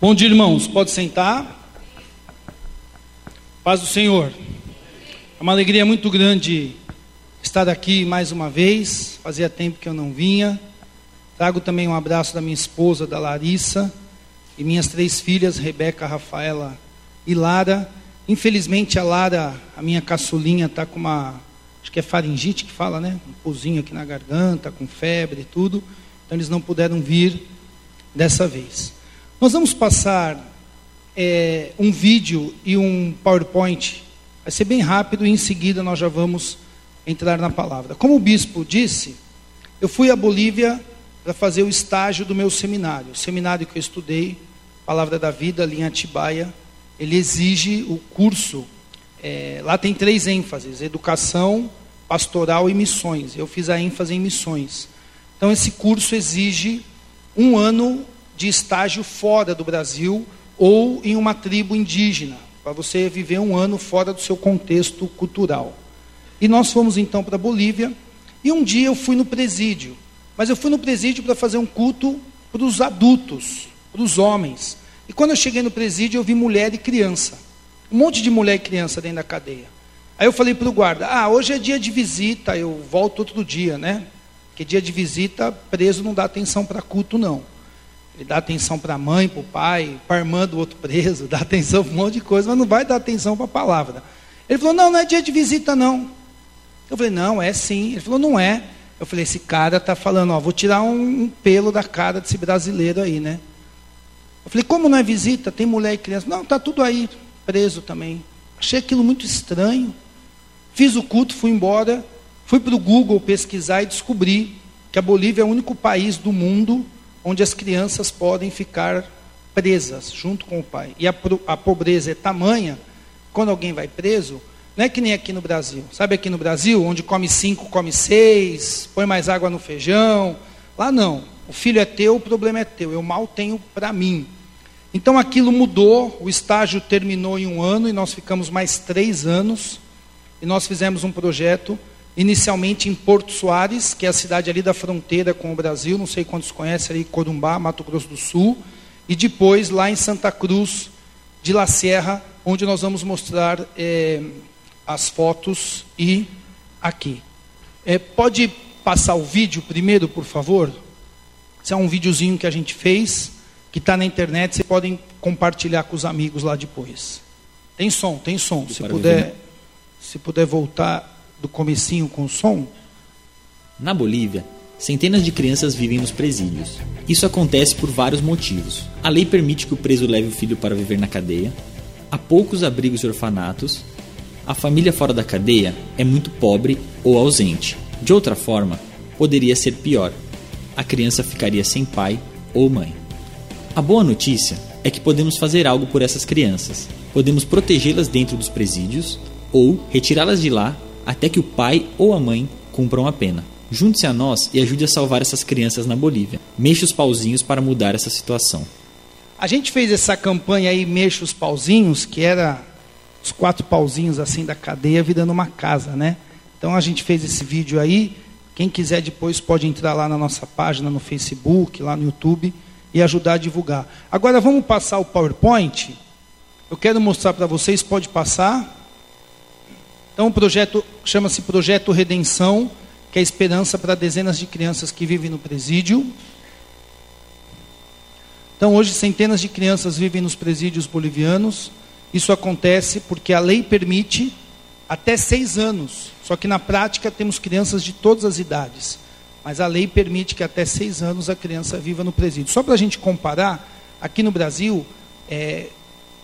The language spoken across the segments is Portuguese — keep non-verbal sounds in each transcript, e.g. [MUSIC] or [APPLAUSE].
Bom dia, irmãos. Pode sentar. Paz do Senhor. É uma alegria muito grande estar aqui mais uma vez. Fazia tempo que eu não vinha. Trago também um abraço da minha esposa, da Larissa, e minhas três filhas, Rebeca, Rafaela e Lara. Infelizmente a Lara, a minha caçulinha, está com uma, acho que é faringite que fala, né? Um pozinho aqui na garganta, com febre e tudo. Então eles não puderam vir dessa vez. Nós vamos passar é, um vídeo e um PowerPoint. Vai ser bem rápido e em seguida nós já vamos entrar na palavra. Como o bispo disse, eu fui à Bolívia para fazer o estágio do meu seminário. O seminário que eu estudei, Palavra da Vida, em Atibaia, ele exige o curso. É, lá tem três ênfases: educação, pastoral e missões. Eu fiz a ênfase em missões. Então, esse curso exige um ano de estágio fora do Brasil ou em uma tribo indígena, para você viver um ano fora do seu contexto cultural. E nós fomos então para a Bolívia, e um dia eu fui no presídio, mas eu fui no presídio para fazer um culto para os adultos, para os homens. E quando eu cheguei no presídio, eu vi mulher e criança. Um monte de mulher e criança dentro da cadeia. Aí eu falei para o guarda: Ah, hoje é dia de visita, eu volto outro dia, né? Porque dia de visita, preso não dá atenção para culto, não. Ele dá atenção para a mãe, para o pai, para a irmã do outro preso, [LAUGHS] dá atenção para um monte de coisa, mas não vai dar atenção para a palavra. Ele falou: Não, não é dia de visita, não. Eu falei: Não, é sim. Ele falou: Não é. Eu falei: Esse cara está falando, ó, vou tirar um, um, pelo da cara desse brasileiro aí, né? Eu falei: Como não é visita? Tem mulher e criança. Não, está tudo aí, preso também. Achei aquilo muito estranho. Fiz o culto, fui embora. Fui para o Google pesquisar e descobri que a Bolívia é o único país do mundo onde as crianças podem ficar presas junto com o pai. E a, a pobreza é tamanha, quando alguém vai preso, não é que nem aqui no Brasil. Sabe aqui no Brasil, onde come cinco, come seis, põe mais água no feijão. Lá não. O filho é teu, o problema é teu. Eu mal tenho para mim. Então aquilo mudou, o estágio terminou em um ano e nós ficamos mais três anos. E nós fizemos um projeto inicialmente em Porto Soares, que é a cidade ali da fronteira com o Brasil, não sei quantos conhecem ali, Corumbá, Mato Grosso do Sul, e depois lá em Santa Cruz de La Sierra, onde nós vamos mostrar é, as fotos e aqui. É, pode passar o vídeo primeiro, por favor? Esse é um videozinho que a gente fez, que está na internet, vocês podem compartilhar com os amigos lá depois. Tem som, tem som. Se puder, se puder voltar do comecinho com som? Na Bolívia, centenas de crianças vivem nos presídios. Isso acontece por vários motivos. A lei permite que o preso leve o filho para viver na cadeia, há poucos abrigos e orfanatos, a família fora da cadeia é muito pobre ou ausente. De outra forma, poderia ser pior. A criança ficaria sem pai ou mãe. A boa notícia é que podemos fazer algo por essas crianças. Podemos protegê-las dentro dos presídios ou retirá-las de lá até que o pai ou a mãe cumpram a pena. Junte-se a nós e ajude a salvar essas crianças na Bolívia. Mexa os pauzinhos para mudar essa situação. A gente fez essa campanha aí, Mexa os pauzinhos, que era os quatro pauzinhos assim da cadeia virando uma casa, né? Então a gente fez esse vídeo aí. Quem quiser depois pode entrar lá na nossa página no Facebook, lá no YouTube e ajudar a divulgar. Agora vamos passar o PowerPoint. Eu quero mostrar para vocês, pode passar. Então o projeto chama-se Projeto Redenção, que é esperança para dezenas de crianças que vivem no presídio. Então hoje centenas de crianças vivem nos presídios bolivianos. Isso acontece porque a lei permite até seis anos. Só que na prática temos crianças de todas as idades. Mas a lei permite que até seis anos a criança viva no presídio. Só para a gente comparar, aqui no Brasil, é,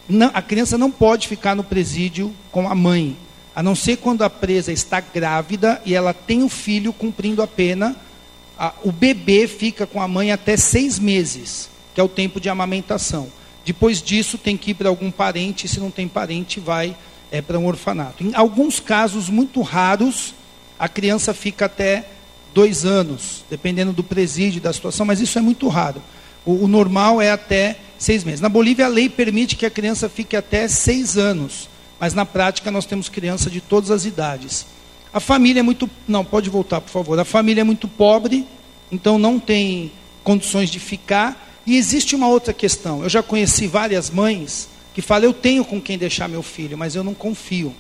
não, a criança não pode ficar no presídio com a mãe a não ser quando a presa está grávida e ela tem o filho cumprindo a pena, a, o bebê fica com a mãe até seis meses, que é o tempo de amamentação. Depois disso, tem que ir para algum parente, se não tem parente, vai é, para um orfanato. Em alguns casos muito raros, a criança fica até dois anos, dependendo do presídio, da situação, mas isso é muito raro. O, o normal é até seis meses. Na Bolívia, a lei permite que a criança fique até seis anos mas na prática nós temos criança de todas as idades. A família é muito. Não, pode voltar, por favor. A família é muito pobre, então não tem condições de ficar. E existe uma outra questão. Eu já conheci várias mães que falam: eu tenho com quem deixar meu filho, mas eu não confio.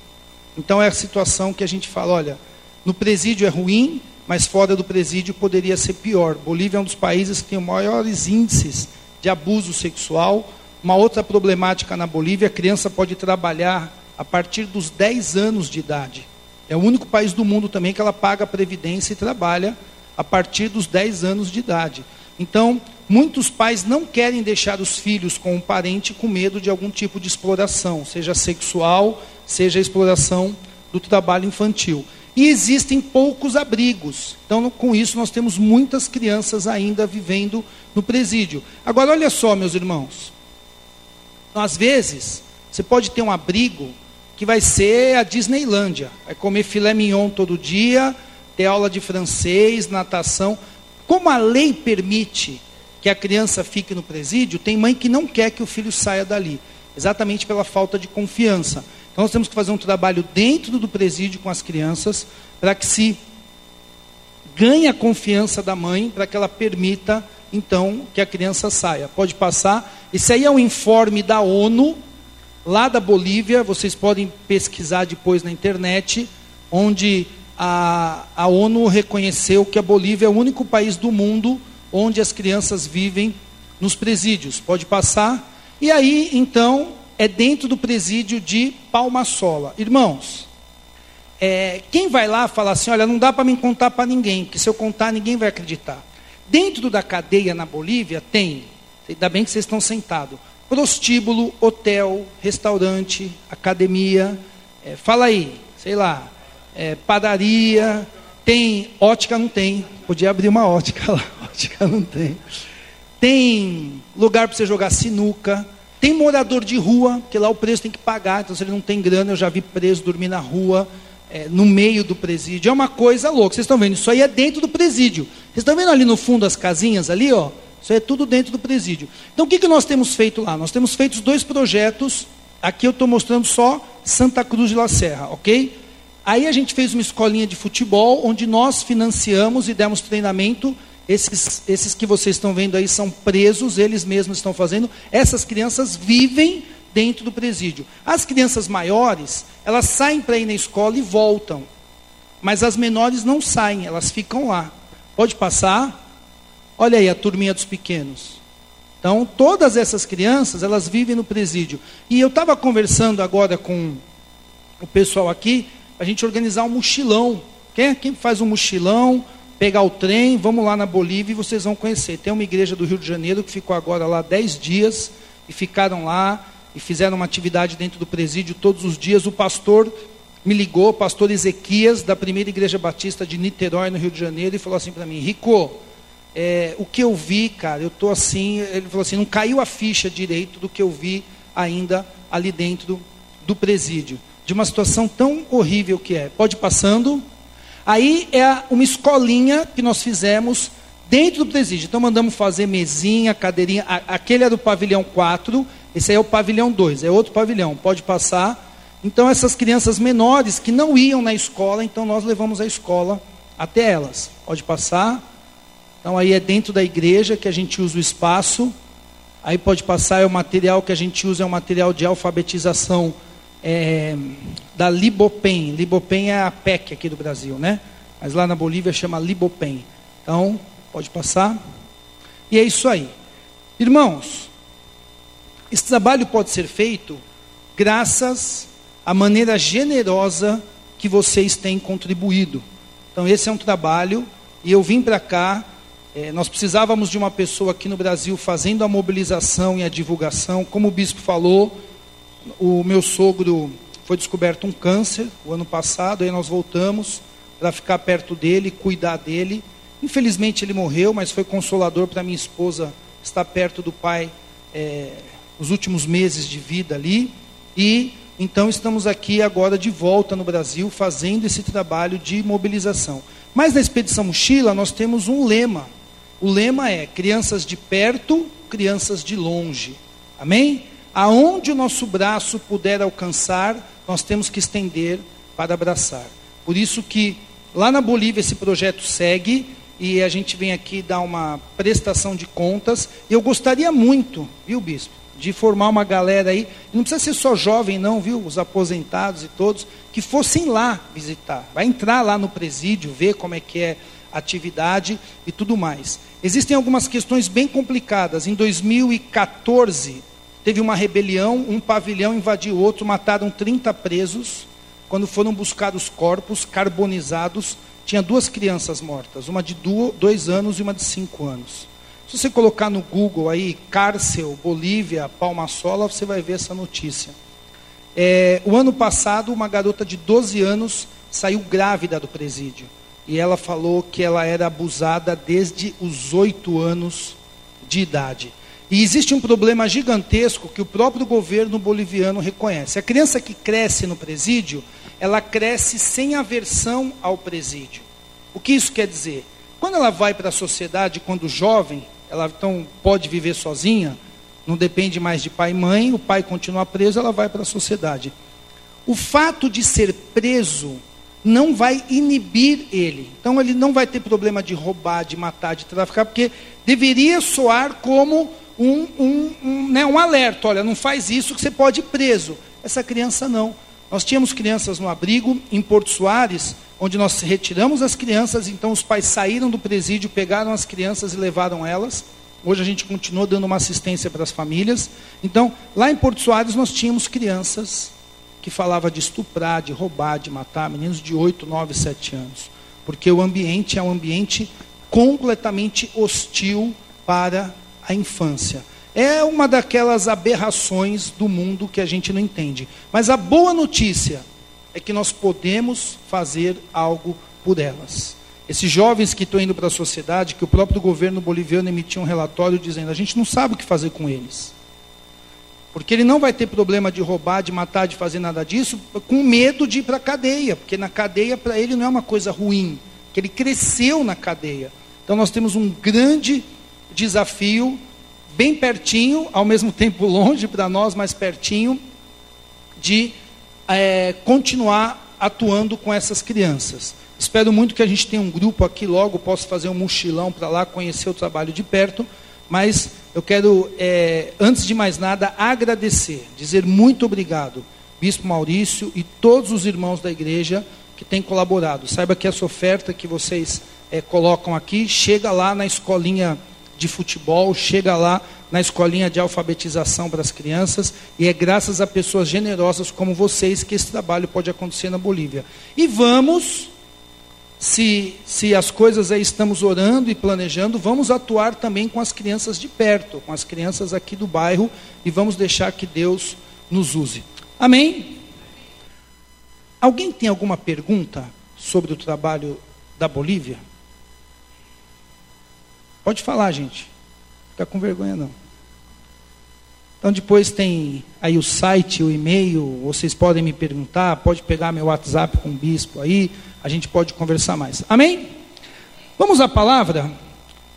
Então é a situação que a gente fala: olha, no presídio é ruim, mas fora do presídio poderia ser pior. Bolívia é um dos países que tem os maiores índices de abuso sexual. Uma outra problemática na Bolívia: a criança pode trabalhar a partir dos 10 anos de idade. É o único país do mundo também que ela paga a previdência e trabalha a partir dos 10 anos de idade. Então, muitos pais não querem deixar os filhos com um parente com medo de algum tipo de exploração, seja sexual, seja exploração do trabalho infantil. E existem poucos abrigos. Então, com isso, nós temos muitas crianças ainda vivendo no presídio. Agora, olha só, meus irmãos. Às vezes, você pode ter um abrigo que vai ser a Disneylândia. Vai comer filé mignon todo dia, ter aula de francês, natação. Como a lei permite que a criança fique no presídio, tem mãe que não quer que o filho saia dali, exatamente pela falta de confiança. Então nós temos que fazer um trabalho dentro do presídio com as crianças, para que se ganhe a confiança da mãe, para que ela permita, então, que a criança saia. Pode passar. Esse aí é um informe da ONU, lá da Bolívia, vocês podem pesquisar depois na internet, onde a, a ONU reconheceu que a Bolívia é o único país do mundo onde as crianças vivem nos presídios. Pode passar. E aí, então, é dentro do presídio de Palmasola. Irmãos, é, quem vai lá fala assim: olha, não dá para me contar para ninguém, porque se eu contar, ninguém vai acreditar. Dentro da cadeia na Bolívia tem, ainda bem que vocês estão sentados, prostíbulo, hotel, restaurante, academia, é, fala aí, sei lá, é, padaria, tem ótica, não tem. Podia abrir uma ótica lá, [LAUGHS] ótica não tem. Tem lugar para você jogar sinuca. Tem morador de rua, que lá o preso tem que pagar, então se ele não tem grana, eu já vi preso dormir na rua, é, no meio do presídio. É uma coisa louca. Vocês estão vendo? Isso aí é dentro do presídio. Vocês estão vendo ali no fundo as casinhas ali, ó? Isso é tudo dentro do presídio. Então o que, que nós temos feito lá? Nós temos feito dois projetos. Aqui eu estou mostrando só Santa Cruz de la Serra, ok? Aí a gente fez uma escolinha de futebol, onde nós financiamos e demos treinamento. Esses, esses que vocês estão vendo aí são presos, eles mesmos estão fazendo. Essas crianças vivem dentro do presídio. As crianças maiores, elas saem para ir na escola e voltam. Mas as menores não saem, elas ficam lá. Pode passar? Olha aí a turminha dos pequenos. Então, todas essas crianças, elas vivem no presídio. E eu estava conversando agora com o pessoal aqui, a gente organizar um mochilão. Quem, quem faz um mochilão, pegar o trem, vamos lá na Bolívia e vocês vão conhecer. Tem uma igreja do Rio de Janeiro que ficou agora lá 10 dias e ficaram lá e fizeram uma atividade dentro do presídio todos os dias. O pastor me ligou, o pastor Ezequias, da primeira igreja batista de Niterói, no Rio de Janeiro, e falou assim para mim: Rico, é, o que eu vi, cara, eu estou assim. Ele falou assim: não caiu a ficha direito do que eu vi ainda ali dentro do presídio de uma situação tão horrível que é. Pode ir passando. Aí é uma escolinha que nós fizemos dentro do presídio. Então mandamos fazer mesinha, cadeirinha. Aquele é do pavilhão 4, esse aí é o pavilhão 2, é outro pavilhão. Pode passar. Então essas crianças menores que não iam na escola, então nós levamos a escola até elas. Pode passar. Então aí é dentro da igreja que a gente usa o espaço. Aí pode passar, é o material que a gente usa, é um material de alfabetização é, da Libopen. Libopen é a PEC aqui do Brasil, né? Mas lá na Bolívia chama Libopen. Então, pode passar. E é isso aí. Irmãos, esse trabalho pode ser feito graças à maneira generosa que vocês têm contribuído. Então, esse é um trabalho, e eu vim para cá. É, nós precisávamos de uma pessoa aqui no Brasil fazendo a mobilização e a divulgação, como o bispo falou o meu sogro foi descoberto um câncer o ano passado, aí nós voltamos para ficar perto dele, cuidar dele. Infelizmente ele morreu, mas foi consolador para minha esposa estar perto do pai é, os últimos meses de vida ali. E então estamos aqui agora de volta no Brasil fazendo esse trabalho de mobilização. Mas na expedição mochila nós temos um lema. O lema é crianças de perto, crianças de longe. Amém? aonde o nosso braço puder alcançar, nós temos que estender para abraçar. Por isso que lá na Bolívia esse projeto segue e a gente vem aqui dar uma prestação de contas. Eu gostaria muito, viu, bispo, de formar uma galera aí, não precisa ser só jovem não, viu, os aposentados e todos, que fossem lá visitar. Vai entrar lá no presídio, ver como é que é a atividade e tudo mais. Existem algumas questões bem complicadas. Em 2014, teve uma rebelião, um pavilhão invadiu outro, mataram 30 presos. Quando foram buscar os corpos carbonizados, tinha duas crianças mortas, uma de dois anos e uma de cinco anos. Se você colocar no Google aí, Cárcel, Bolívia, Palmasola, você vai ver essa notícia. É, o ano passado, uma garota de 12 anos saiu grávida do presídio. E ela falou que ela era abusada desde os oito anos de idade. E existe um problema gigantesco que o próprio governo boliviano reconhece. A criança que cresce no presídio, ela cresce sem aversão ao presídio. O que isso quer dizer? Quando ela vai para a sociedade, quando jovem, ela então pode viver sozinha, não depende mais de pai e mãe, o pai continua preso, ela vai para a sociedade. O fato de ser preso não vai inibir ele. Então ele não vai ter problema de roubar, de matar, de traficar, porque deveria soar como um, um, um, né, um alerta: olha, não faz isso que você pode ir preso. Essa criança não. Nós tínhamos crianças no abrigo em Porto Soares, onde nós retiramos as crianças, então os pais saíram do presídio, pegaram as crianças e levaram elas. Hoje a gente continua dando uma assistência para as famílias. Então, lá em Porto Soares nós tínhamos crianças que falavam de estuprar, de roubar, de matar, meninos de 8, 9, 7 anos. Porque o ambiente é um ambiente completamente hostil para a infância. É uma daquelas aberrações do mundo que a gente não entende. Mas a boa notícia é que nós podemos fazer algo por elas. Esses jovens que estão indo para a sociedade, que o próprio governo boliviano emitiu um relatório dizendo: a gente não sabe o que fazer com eles. Porque ele não vai ter problema de roubar, de matar, de fazer nada disso, com medo de ir para a cadeia. Porque na cadeia, para ele, não é uma coisa ruim. Que ele cresceu na cadeia. Então nós temos um grande desafio bem pertinho, ao mesmo [LAUGHS] tempo longe para nós, mas pertinho, de é, continuar atuando com essas crianças. Espero muito que a gente tenha um grupo aqui logo, possa fazer um mochilão para lá, conhecer o trabalho de perto, mas eu quero, é, antes de mais nada, agradecer, dizer muito obrigado, Bispo Maurício e todos os irmãos da igreja que têm colaborado. Saiba que essa oferta que vocês é, colocam aqui chega lá na escolinha de futebol, chega lá na escolinha de alfabetização para as crianças, e é graças a pessoas generosas como vocês que esse trabalho pode acontecer na Bolívia. E vamos, se, se as coisas aí estamos orando e planejando, vamos atuar também com as crianças de perto, com as crianças aqui do bairro, e vamos deixar que Deus nos use. Amém? Alguém tem alguma pergunta sobre o trabalho da Bolívia? Pode falar, gente. Fica com vergonha não. Então depois tem aí o site, o e-mail, vocês podem me perguntar, pode pegar meu WhatsApp com o bispo aí, a gente pode conversar mais. Amém? Vamos à palavra?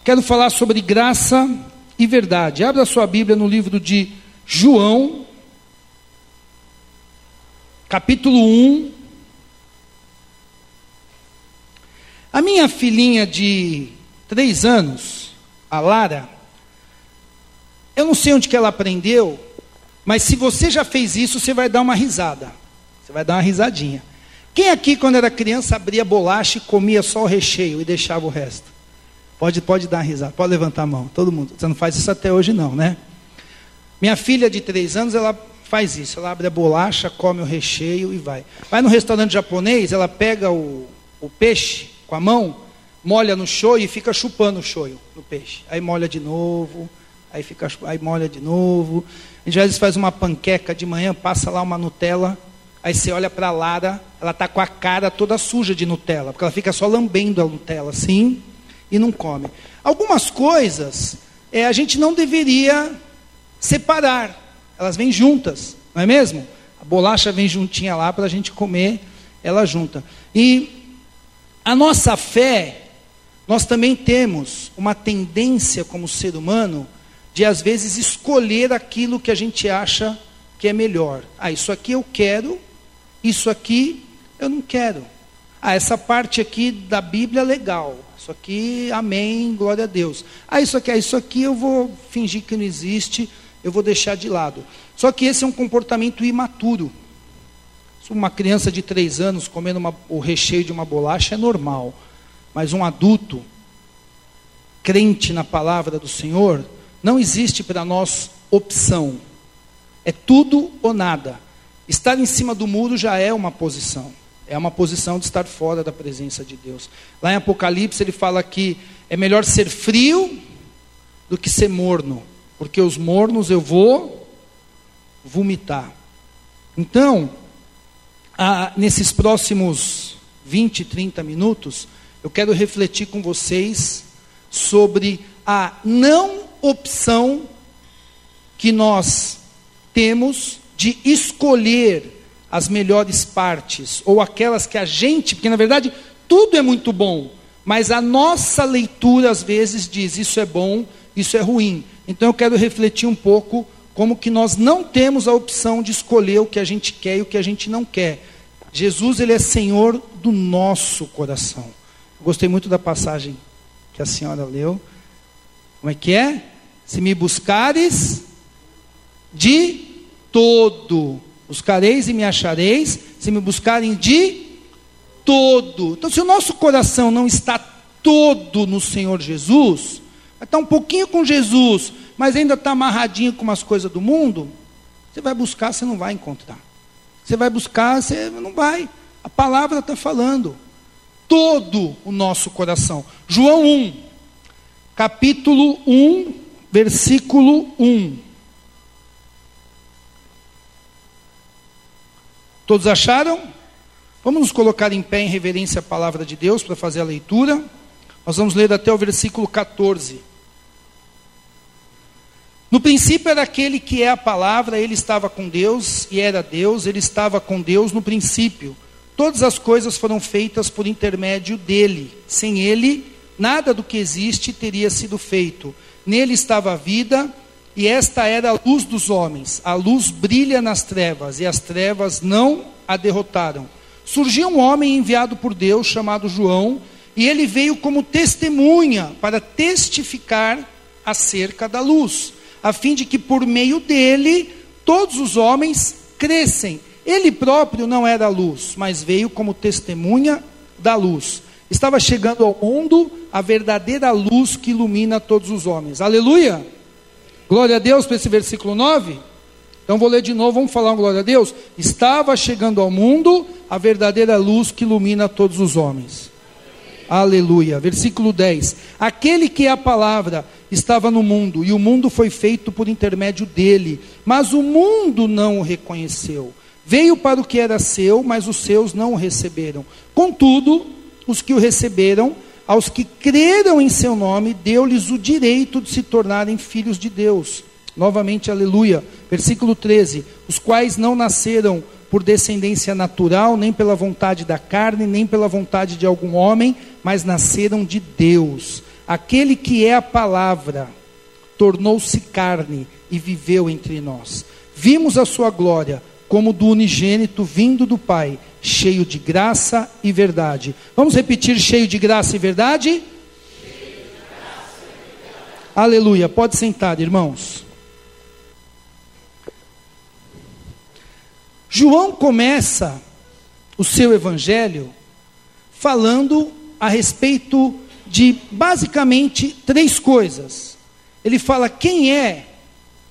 Quero falar sobre graça e verdade. Abra sua Bíblia no livro de João, capítulo 1. A minha filhinha de três anos, a Lara, eu não sei onde que ela aprendeu, mas se você já fez isso, você vai dar uma risada. Você vai dar uma risadinha. Quem aqui, quando era criança, abria bolacha e comia só o recheio e deixava o resto? Pode, pode dar risada, pode levantar a mão, todo mundo. Você não faz isso até hoje, não, né? Minha filha de três anos, ela faz isso. Ela abre a bolacha, come o recheio e vai. Vai no restaurante japonês, ela pega o, o peixe com a mão, molha no shoyu e fica chupando o shoyu no peixe. Aí molha de novo, aí fica aí molha de novo. A gente às vezes faz uma panqueca de manhã, passa lá uma Nutella, aí você olha para Lara, ela tá com a cara toda suja de Nutella, porque ela fica só lambendo a Nutella assim e não come. Algumas coisas é, a gente não deveria separar, elas vêm juntas, não é mesmo? A bolacha vem juntinha lá para a gente comer ela junta. E a nossa fé nós também temos uma tendência como ser humano de às vezes escolher aquilo que a gente acha que é melhor. Ah, isso aqui eu quero, isso aqui eu não quero. Ah, essa parte aqui da Bíblia é legal, Isso aqui, amém, glória a Deus. Ah, isso aqui, ah, isso aqui eu vou fingir que não existe, eu vou deixar de lado. Só que esse é um comportamento imaturo. Uma criança de três anos comendo uma, o recheio de uma bolacha é normal. Mas um adulto, crente na palavra do Senhor, não existe para nós opção. É tudo ou nada. Estar em cima do muro já é uma posição. É uma posição de estar fora da presença de Deus. Lá em Apocalipse ele fala que é melhor ser frio do que ser morno, porque os mornos eu vou vomitar. Então, nesses próximos 20, 30 minutos, eu quero refletir com vocês sobre a não opção que nós temos de escolher as melhores partes, ou aquelas que a gente, porque na verdade tudo é muito bom, mas a nossa leitura às vezes diz isso é bom, isso é ruim. Então eu quero refletir um pouco como que nós não temos a opção de escolher o que a gente quer e o que a gente não quer. Jesus ele é Senhor do nosso coração. gostei muito da passagem que a senhora leu. Como é que é? Se me buscares de todo Buscareis e me achareis, se me buscarem de todo. Então, se o nosso coração não está todo no Senhor Jesus, estar um pouquinho com Jesus, mas ainda está amarradinho com umas coisas do mundo, você vai buscar, você não vai encontrar. Você vai buscar, você não vai. A palavra está falando. Todo o nosso coração. João 1, capítulo 1, versículo 1. Todos acharam? Vamos nos colocar em pé em reverência à palavra de Deus para fazer a leitura. Nós vamos ler até o versículo 14. No princípio era aquele que é a palavra, ele estava com Deus e era Deus, ele estava com Deus no princípio. Todas as coisas foram feitas por intermédio dele. Sem ele, nada do que existe teria sido feito. Nele estava a vida, e esta era a luz dos homens. A luz brilha nas trevas, e as trevas não a derrotaram. Surgiu um homem enviado por Deus, chamado João, e ele veio como testemunha para testificar acerca da luz, a fim de que por meio dele todos os homens crescem. Ele próprio não era a luz, mas veio como testemunha da luz. Estava chegando ao mundo a verdadeira luz que ilumina todos os homens. Aleluia! Glória a Deus para esse versículo 9. Então vou ler de novo, vamos falar um glória a Deus. Estava chegando ao mundo a verdadeira luz que ilumina todos os homens. Aleluia. Versículo 10. Aquele que é a palavra estava no mundo, e o mundo foi feito por intermédio dele, mas o mundo não o reconheceu. Veio para o que era seu, mas os seus não o receberam. Contudo, os que o receberam, aos que creram em seu nome, deu-lhes o direito de se tornarem filhos de Deus. Novamente, aleluia. Versículo 13: Os quais não nasceram por descendência natural, nem pela vontade da carne, nem pela vontade de algum homem, mas nasceram de Deus. Aquele que é a palavra tornou-se carne e viveu entre nós. Vimos a sua glória como do unigênito vindo do Pai cheio de graça e verdade. Vamos repetir: cheio de graça e verdade? Graça e verdade. Aleluia. Pode sentar, irmãos. João começa o seu evangelho falando a respeito de basicamente três coisas. Ele fala quem é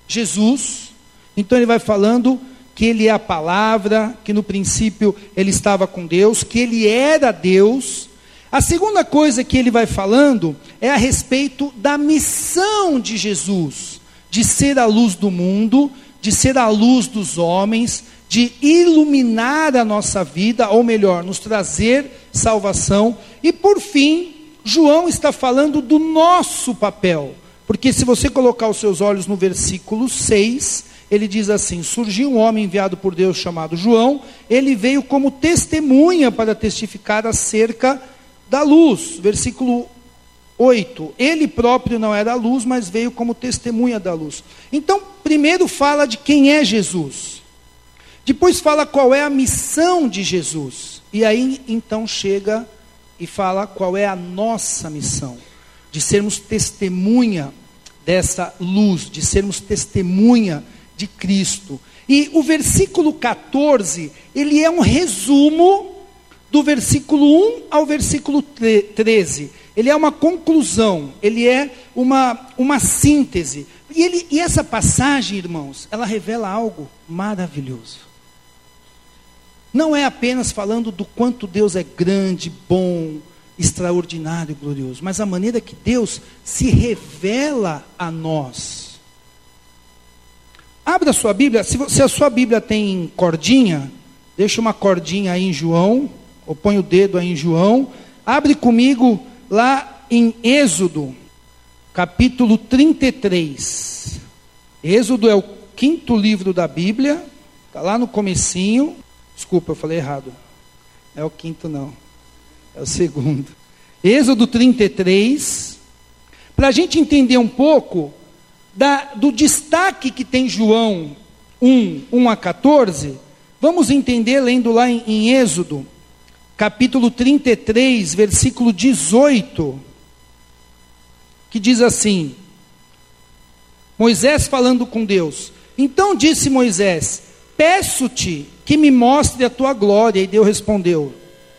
Jesus, então ele vai falando que ele é a palavra, que no princípio ele estava com Deus, que ele era Deus. A segunda coisa que ele vai falando é a respeito da missão de Jesus, de ser a luz do mundo, de ser a luz dos homens, de iluminar a nossa vida, ou melhor, nos trazer salvação. E por fim, João está falando do nosso papel. Porque se você colocar os seus olhos no versículo 6, ele diz assim: Surgiu um homem enviado por Deus chamado João, ele veio como testemunha para testificar acerca da luz. Versículo 8. Ele próprio não era a luz, mas veio como testemunha da luz. Então, primeiro fala de quem é Jesus. Depois fala qual é a missão de Jesus. E aí então chega e fala qual é a nossa missão: de sermos testemunha dessa luz, de sermos testemunha de Cristo. E o versículo 14, ele é um resumo do versículo 1 ao versículo 13. Ele é uma conclusão, ele é uma, uma síntese. E, ele, e essa passagem, irmãos, ela revela algo maravilhoso. Não é apenas falando do quanto Deus é grande, bom, extraordinário, glorioso, mas a maneira que Deus se revela a nós. Abra sua Bíblia, se, se a sua Bíblia tem cordinha, deixa uma cordinha aí em João, ou põe o dedo aí em João, abre comigo lá em Êxodo, capítulo 33. Êxodo é o quinto livro da Bíblia, está lá no comecinho. Desculpa, eu falei errado. É o quinto, não. É o segundo. Êxodo 33. Para a gente entender um pouco da, do destaque que tem João 1, 1 a 14, vamos entender lendo lá em, em Êxodo capítulo 33, versículo 18, que diz assim: Moisés falando com Deus. Então disse Moisés: Peço-te que me mostre a tua glória. E Deus respondeu: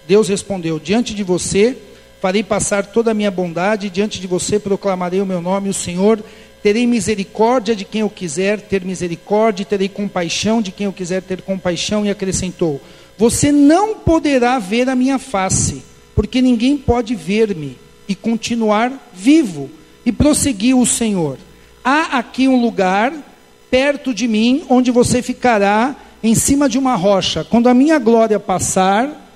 Deus respondeu: Diante de você farei passar toda a minha bondade, diante de você proclamarei o meu nome, o Senhor. Terei misericórdia de quem eu quiser ter misericórdia, e terei compaixão de quem eu quiser ter compaixão. E acrescentou: você não poderá ver a minha face, porque ninguém pode ver-me e continuar vivo. E prosseguiu o Senhor: Há aqui um lugar perto de mim onde você ficará em cima de uma rocha. Quando a minha glória passar,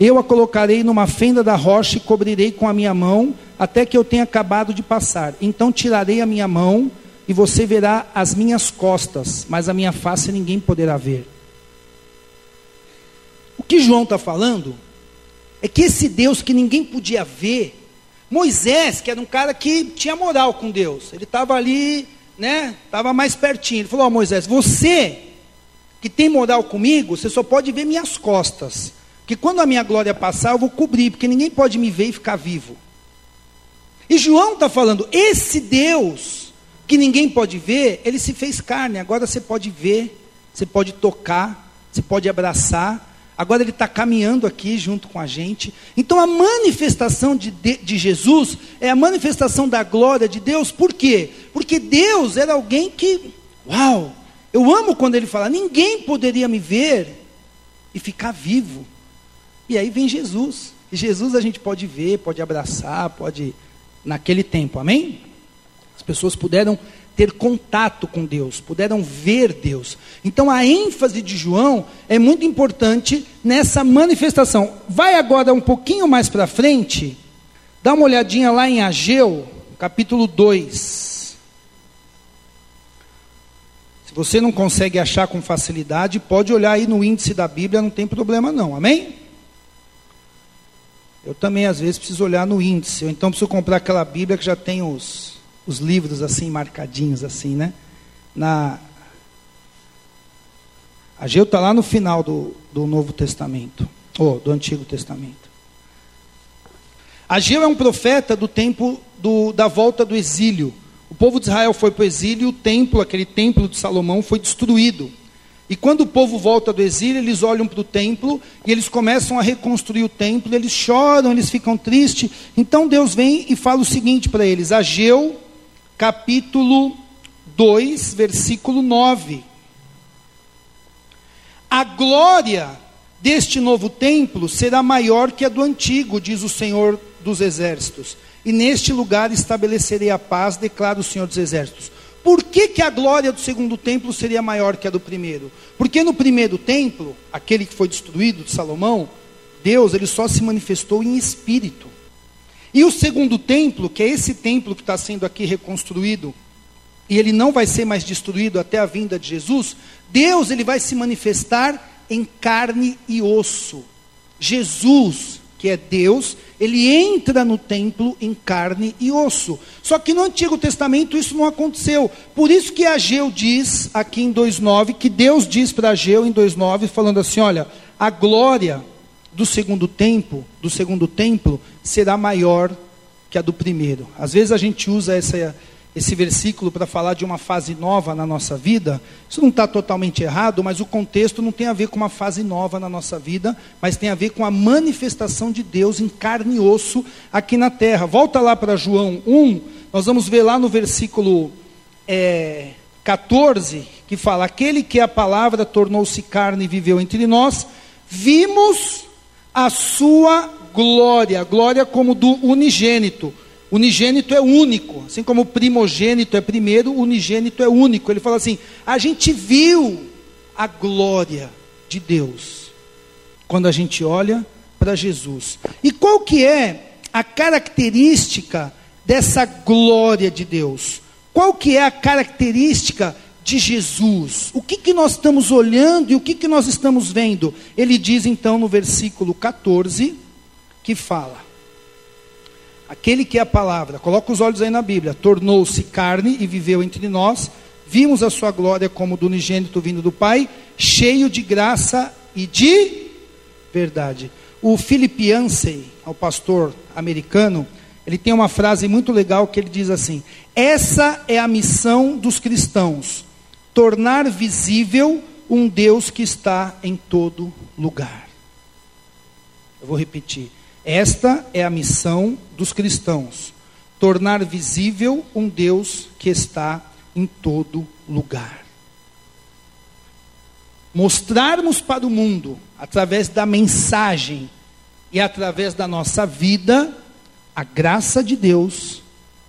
eu a colocarei numa fenda da rocha e cobrirei com a minha mão, até que eu tenha acabado de passar. Então tirarei a minha mão e você verá as minhas costas, mas a minha face ninguém poderá ver. O que João está falando é que esse Deus que ninguém podia ver, Moisés, que era um cara que tinha moral com Deus, ele estava ali, né? Estava mais pertinho. Ele falou: oh, Moisés, você que tem moral comigo, você só pode ver minhas costas. Porque quando a minha glória passar, eu vou cobrir, porque ninguém pode me ver e ficar vivo. E João está falando: esse Deus que ninguém pode ver, ele se fez carne. Agora você pode ver, você pode tocar, você pode abraçar, agora ele está caminhando aqui junto com a gente. Então a manifestação de, de, de, Jesus é a manifestação da glória de Deus, por quê? Porque Deus era alguém que, uau, eu amo quando ele fala, ninguém poderia me ver e ficar vivo. E aí vem Jesus. E Jesus a gente pode ver, pode abraçar, pode. Naquele tempo, amém? As pessoas puderam ter contato com Deus, puderam ver Deus. Então a ênfase de João é muito importante nessa manifestação. Vai agora um pouquinho mais para frente, dá uma olhadinha lá em Ageu, capítulo 2. Se você não consegue achar com facilidade, pode olhar aí no índice da Bíblia, não tem problema não, amém? Eu também às vezes preciso olhar no índice, ou então preciso comprar aquela Bíblia que já tem os os livros assim marcadinhos assim, né? Na Ageu está lá no final do, do Novo Testamento, ou do Antigo Testamento. Ageu é um profeta do tempo do, da volta do exílio. O povo de Israel foi para o exílio e o templo, aquele templo de Salomão, foi destruído. E quando o povo volta do exílio, eles olham para o templo e eles começam a reconstruir o templo, eles choram, eles ficam tristes. Então Deus vem e fala o seguinte para eles: Ageu capítulo 2, versículo 9. A glória deste novo templo será maior que a do antigo, diz o Senhor dos Exércitos. E neste lugar estabelecerei a paz, declara o Senhor dos Exércitos. Por que, que a glória do segundo templo seria maior que a do primeiro? Porque no primeiro templo, aquele que foi destruído de Salomão, Deus ele só se manifestou em espírito. E o segundo templo, que é esse templo que está sendo aqui reconstruído, e ele não vai ser mais destruído até a vinda de Jesus, Deus ele vai se manifestar em carne e osso. Jesus, que é Deus, ele entra no templo em carne e osso. Só que no Antigo Testamento isso não aconteceu. Por isso que Ageu diz aqui em 2:9 que Deus diz para Ageu em 2:9 falando assim, olha, a glória do segundo tempo, do segundo templo, será maior que a do primeiro. Às vezes a gente usa essa, esse versículo para falar de uma fase nova na nossa vida. Isso não está totalmente errado, mas o contexto não tem a ver com uma fase nova na nossa vida, mas tem a ver com a manifestação de Deus em carne e osso aqui na terra. Volta lá para João 1, nós vamos ver lá no versículo é, 14, que fala: Aquele que a palavra tornou-se carne e viveu entre nós, vimos a sua glória, glória como do unigênito. Unigênito é único, assim como o primogênito é primeiro, o unigênito é único. Ele fala assim: a gente viu a glória de Deus quando a gente olha para Jesus. E qual que é a característica dessa glória de Deus? Qual que é a característica de Jesus. O que, que nós estamos olhando e o que, que nós estamos vendo? Ele diz então no versículo 14, que fala: Aquele que é a palavra, coloca os olhos aí na Bíblia, tornou-se carne e viveu entre nós, vimos a sua glória como do unigênito vindo do Pai, cheio de graça e de verdade. O Philip Yancey, o pastor americano, ele tem uma frase muito legal que ele diz assim: Essa é a missão dos cristãos tornar visível um Deus que está em todo lugar. Eu vou repetir. Esta é a missão dos cristãos: tornar visível um Deus que está em todo lugar. Mostrarmos para o mundo, através da mensagem e através da nossa vida, a graça de Deus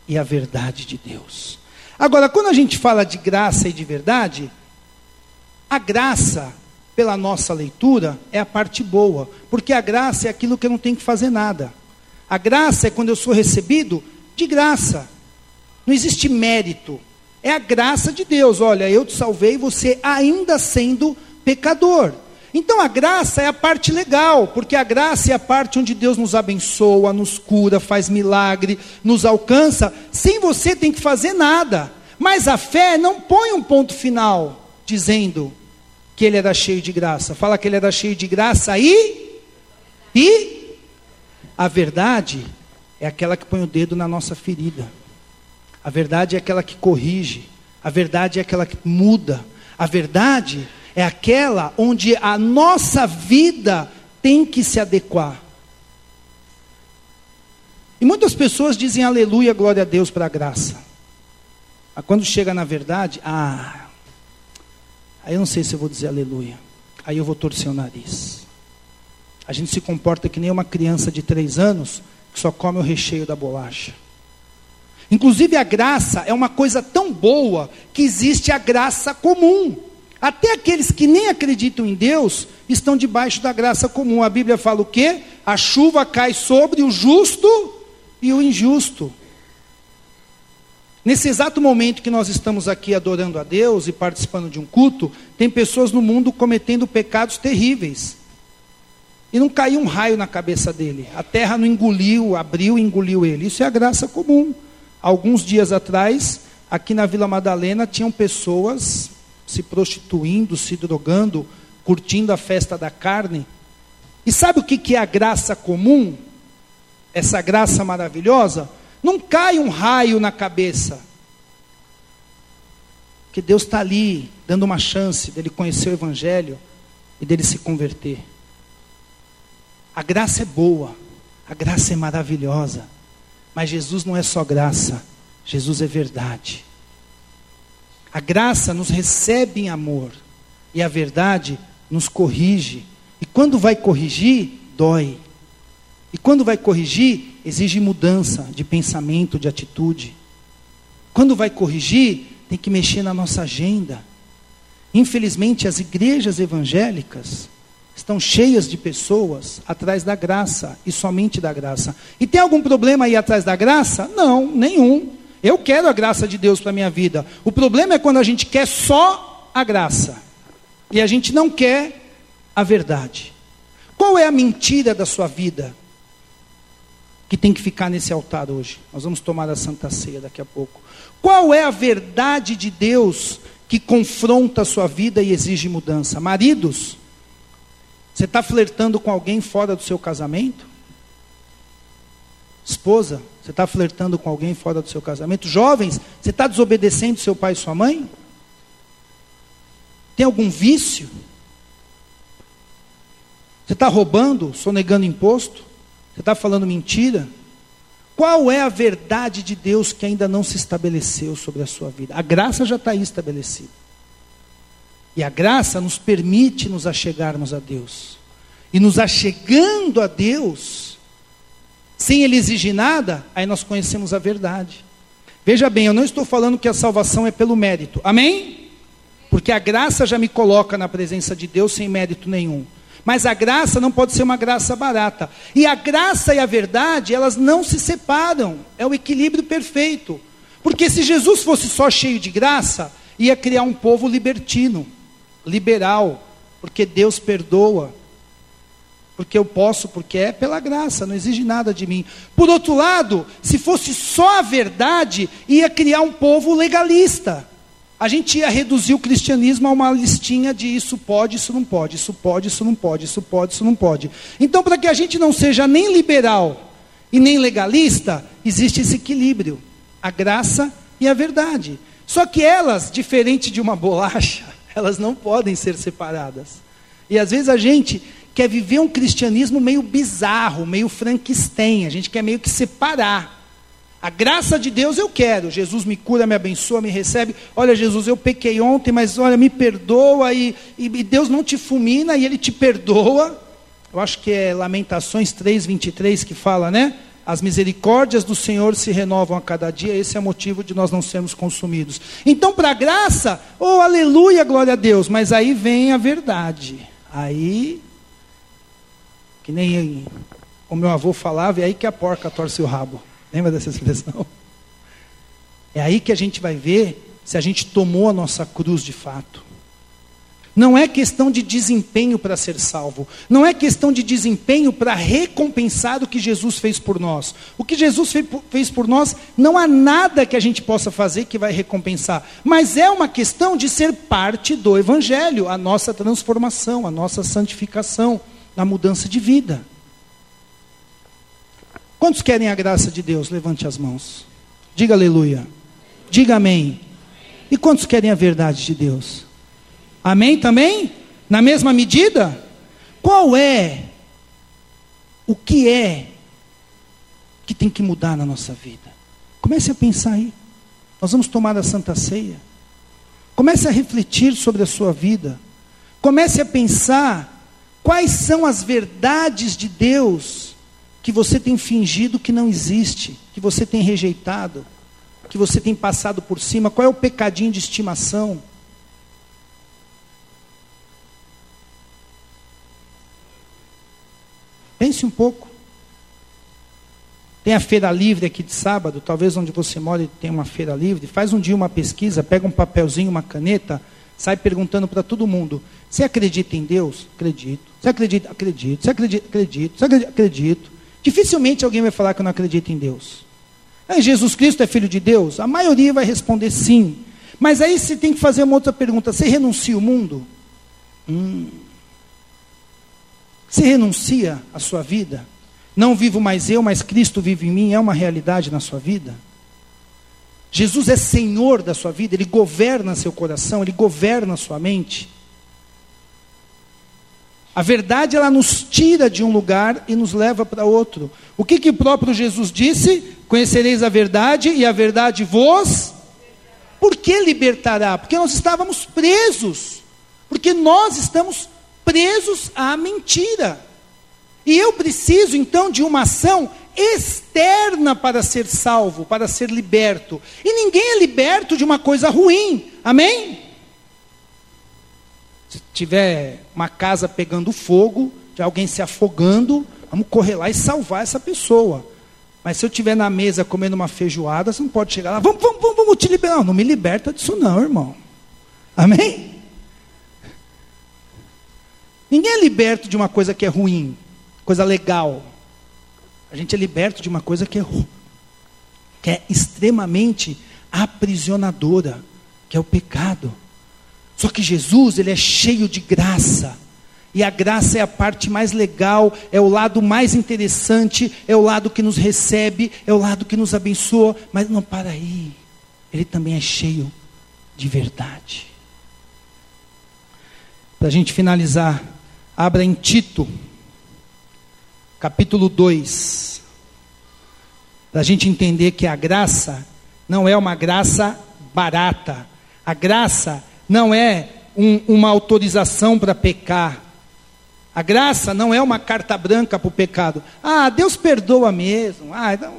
e a verdade de Deus. Agora, quando a gente fala de graça e de verdade, a graça, pela nossa leitura, é a parte boa, porque a graça é aquilo que eu não tenho que fazer nada. A graça é quando eu sou recebido de graça. Não existe mérito. É a graça de Deus. Olha, eu te salvei, você ainda sendo pecador. Então a graça é a parte legal, porque a graça é a parte onde Deus nos abençoa, nos cura, faz milagre, nos alcança, sem você ter que fazer nada. Mas a fé não põe um ponto final dizendo que ele era cheio de graça. Fala que ele era cheio de graça e e a verdade é aquela que põe o dedo na nossa ferida. A verdade é aquela que corrige. A verdade é aquela que muda. A verdade é aquela onde a nossa vida tem que se adequar. E muitas pessoas dizem aleluia, glória a Deus para a graça. Mas quando chega na verdade, ah, aí eu não sei se eu vou dizer aleluia. Aí eu vou torcer o nariz. A gente se comporta que nem uma criança de três anos que só come o recheio da bolacha. Inclusive a graça é uma coisa tão boa que existe a graça comum. Até aqueles que nem acreditam em Deus estão debaixo da graça comum. A Bíblia fala o quê? A chuva cai sobre o justo e o injusto. Nesse exato momento que nós estamos aqui adorando a Deus e participando de um culto, tem pessoas no mundo cometendo pecados terríveis. E não caiu um raio na cabeça dele. A terra não engoliu, abriu e engoliu ele. Isso é a graça comum. Alguns dias atrás, aqui na Vila Madalena, tinham pessoas se prostituindo, se drogando, curtindo a festa da carne. E sabe o que é a graça comum? Essa graça maravilhosa? Não cai um raio na cabeça. Que Deus está ali, dando uma chance dele conhecer o Evangelho e dele se converter. A graça é boa, a graça é maravilhosa, mas Jesus não é só graça, Jesus é verdade. A graça nos recebe em amor. E a verdade nos corrige. E quando vai corrigir, dói. E quando vai corrigir, exige mudança de pensamento, de atitude. Quando vai corrigir, tem que mexer na nossa agenda. Infelizmente, as igrejas evangélicas estão cheias de pessoas atrás da graça e somente da graça. E tem algum problema aí atrás da graça? Não, nenhum. Eu quero a graça de Deus para minha vida. O problema é quando a gente quer só a graça e a gente não quer a verdade. Qual é a mentira da sua vida que tem que ficar nesse altar hoje? Nós vamos tomar a Santa Ceia daqui a pouco. Qual é a verdade de Deus que confronta a sua vida e exige mudança? Maridos, Você está flertando com alguém fora do seu casamento? Esposa, você está flertando com alguém fora do seu casamento? Jovens, você está desobedecendo seu pai e sua mãe? Tem algum vício? Você está roubando, sonegando imposto? Você está falando mentira? Qual é a verdade de Deus que ainda não se estabeleceu sobre a sua vida? A graça já está aí estabelecida. E a graça nos permite nos achegarmos a Deus. E nos achegando a Deus, sem Ele exigir nada, aí nós conhecemos a verdade. Veja bem, eu não estou falando que a salvação é pelo mérito. Amém? Porque a graça já me coloca na presença de Deus sem mérito nenhum. Mas a graça não pode ser uma graça barata. E a graça e a verdade, elas não se separam. É o equilíbrio perfeito. Porque se Jesus fosse só cheio de graça, ia criar um povo libertino, liberal, porque Deus perdoa. Porque eu posso, porque é pela graça, não exige nada de mim. Por outro lado, se fosse só a verdade, ia criar um povo legalista a gente ia reduzir o cristianismo a uma listinha de isso pode, isso não pode, isso pode, isso não pode, isso pode, isso não pode. Então, para que a gente não seja nem liberal e nem legalista, existe esse equilíbrio, a graça e a verdade. Só que elas, diferente de uma bolacha, [LAUGHS] elas não podem ser separadas. E às vezes a gente quer viver um cristianismo meio bizarro, meio Frankenstein, a gente quer meio que separar. A graça de Deus eu quero. Jesus me cura, me abençoa, me recebe. Olha, Jesus, eu pequei ontem, mas olha, me perdoa. E, e, e Deus não te fulmina e Ele te perdoa. Eu acho que é Lamentações 3, 23 que fala, né? As misericórdias do Senhor se renovam a cada dia, esse é o motivo de nós não sermos consumidos. Então, para a graça, oh aleluia, glória a Deus, mas aí vem a verdade. Aí, que nem o meu avô falava, é aí que a porca torce o rabo. Lembra dessa expressão? É aí que a gente vai ver se a gente tomou a nossa cruz de fato. Não é questão de desempenho para ser salvo. Não é questão de desempenho para recompensar o que Jesus fez por nós. O que Jesus fez por nós, não há nada que a gente possa fazer que vai recompensar. Mas é uma questão de ser parte do Evangelho, a nossa transformação, a nossa santificação, a mudança de vida. Quantos querem a graça de Deus? Levante as mãos. Diga aleluia. Diga amém. E quantos querem a verdade de Deus? Amém também? Na mesma medida? Qual é o que é que tem que mudar na nossa vida? Comece a pensar aí. Nós vamos tomar a Santa Ceia. Comece a refletir sobre a sua vida. Comece a pensar quais são as verdades de Deus que você tem fingido que não existe, que você tem rejeitado, que você tem passado por cima? Qual é o pecadinho de estimação? Pense um pouco. Tem a feira livre aqui de sábado, talvez onde você mora tem uma feira livre. Faz um dia uma pesquisa, pega um papelzinho, uma caneta, sai perguntando para todo mundo: Você acredita em Deus? Acredito. Você acredita? Acredito. Você acredita? Acredito. Você acredita? Acredito. Dificilmente alguém vai falar que não acredita em Deus. É, Jesus Cristo é filho de Deus? A maioria vai responder sim. Mas aí você tem que fazer uma outra pergunta: você renuncia o mundo? Hum. Você renuncia a sua vida? Não vivo mais eu, mas Cristo vive em mim, é uma realidade na sua vida? Jesus é Senhor da sua vida, Ele governa seu coração, Ele governa sua mente. A verdade ela nos tira de um lugar e nos leva para outro. O que, que o próprio Jesus disse? Conhecereis a verdade e a verdade vos. Por que libertará? Porque nós estávamos presos. Porque nós estamos presos à mentira. E eu preciso então de uma ação externa para ser salvo, para ser liberto. E ninguém é liberto de uma coisa ruim. Amém? Se tiver uma casa pegando fogo, de alguém se afogando, vamos correr lá e salvar essa pessoa. Mas se eu estiver na mesa comendo uma feijoada, você não pode chegar lá, vamos, vamos, vamos, vamos te liberar. Não, não me liberta disso não, irmão. Amém? Ninguém é liberto de uma coisa que é ruim, coisa legal. A gente é liberto de uma coisa que é, que é extremamente aprisionadora, que é o pecado. Só que Jesus, ele é cheio de graça. E a graça é a parte mais legal, é o lado mais interessante, é o lado que nos recebe, é o lado que nos abençoa, mas não para aí. Ele também é cheio de verdade. Para a gente finalizar, abra em Tito, capítulo 2, para a gente entender que a graça não é uma graça barata, a graça não é um, uma autorização para pecar, a graça não é uma carta branca para o pecado. Ah, Deus perdoa mesmo. Ah, não,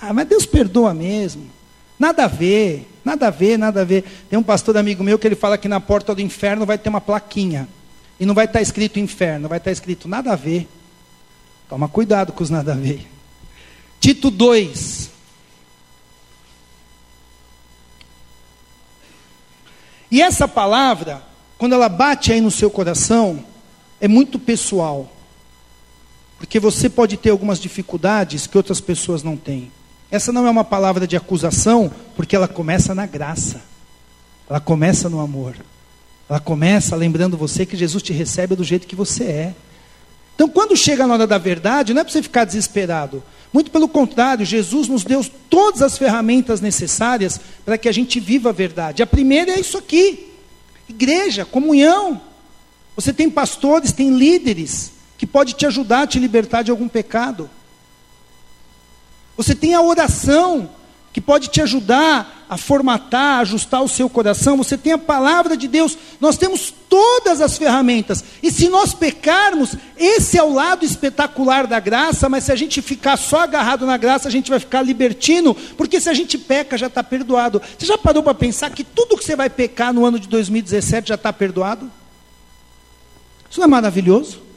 ah, mas Deus perdoa mesmo. Nada a ver, nada a ver, nada a ver. Tem um pastor amigo meu que ele fala que na porta do inferno vai ter uma plaquinha. E não vai estar escrito inferno, vai estar escrito nada a ver. Toma cuidado com os nada a ver. Tito 2. E essa palavra, quando ela bate aí no seu coração, é muito pessoal. Porque você pode ter algumas dificuldades que outras pessoas não têm. Essa não é uma palavra de acusação, porque ela começa na graça. Ela começa no amor. Ela começa lembrando você que Jesus te recebe do jeito que você é. Então, quando chega na hora da verdade, não é para você ficar desesperado. Muito pelo contrário, Jesus nos deu todas as ferramentas necessárias para que a gente viva a verdade. A primeira é isso aqui: igreja, comunhão. Você tem pastores, tem líderes que pode te ajudar a te libertar de algum pecado. Você tem a oração que pode te ajudar a formatar, a ajustar o seu coração. Você tem a palavra de Deus. Nós temos todas as ferramentas. E se nós pecarmos, esse é o lado espetacular da graça, mas se a gente ficar só agarrado na graça, a gente vai ficar libertino, porque se a gente peca, já está perdoado. Você já parou para pensar que tudo que você vai pecar no ano de 2017 já está perdoado? Isso não é maravilhoso?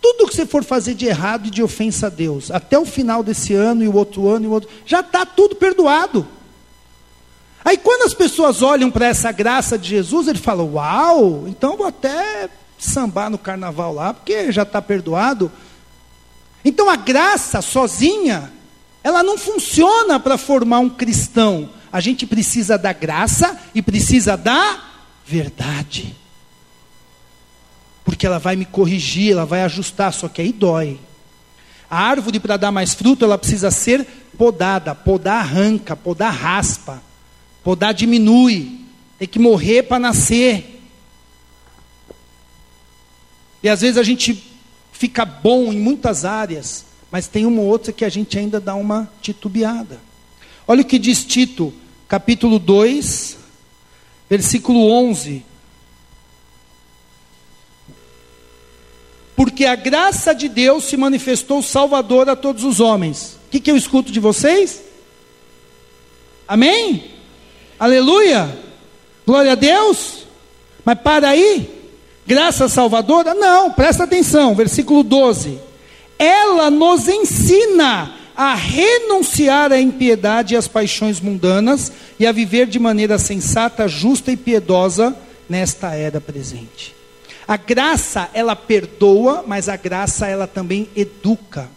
Tudo que você for fazer de errado e de ofensa a Deus, até o final desse ano e o outro ano e o outro, já está tudo perdoado. Aí quando as pessoas olham para essa graça de Jesus, ele fala: Uau, então vou até sambar no carnaval lá, porque já está perdoado. Então a graça sozinha, ela não funciona para formar um cristão. A gente precisa da graça e precisa da verdade porque ela vai me corrigir, ela vai ajustar, só que aí dói. A árvore, para dar mais fruto, ela precisa ser podada. Podar arranca, podar raspa, podar diminui. Tem que morrer para nascer. E às vezes a gente fica bom em muitas áreas, mas tem uma ou outra que a gente ainda dá uma titubeada. Olha o que diz Tito, capítulo 2, versículo 11. Porque a graça de Deus se manifestou salvador a todos os homens. O que, que eu escuto de vocês? Amém? Aleluia! Glória a Deus! Mas para aí, graça salvadora? Não, presta atenção, versículo 12. Ela nos ensina a renunciar à impiedade e às paixões mundanas e a viver de maneira sensata, justa e piedosa nesta era presente. A graça, ela perdoa, mas a graça, ela também educa.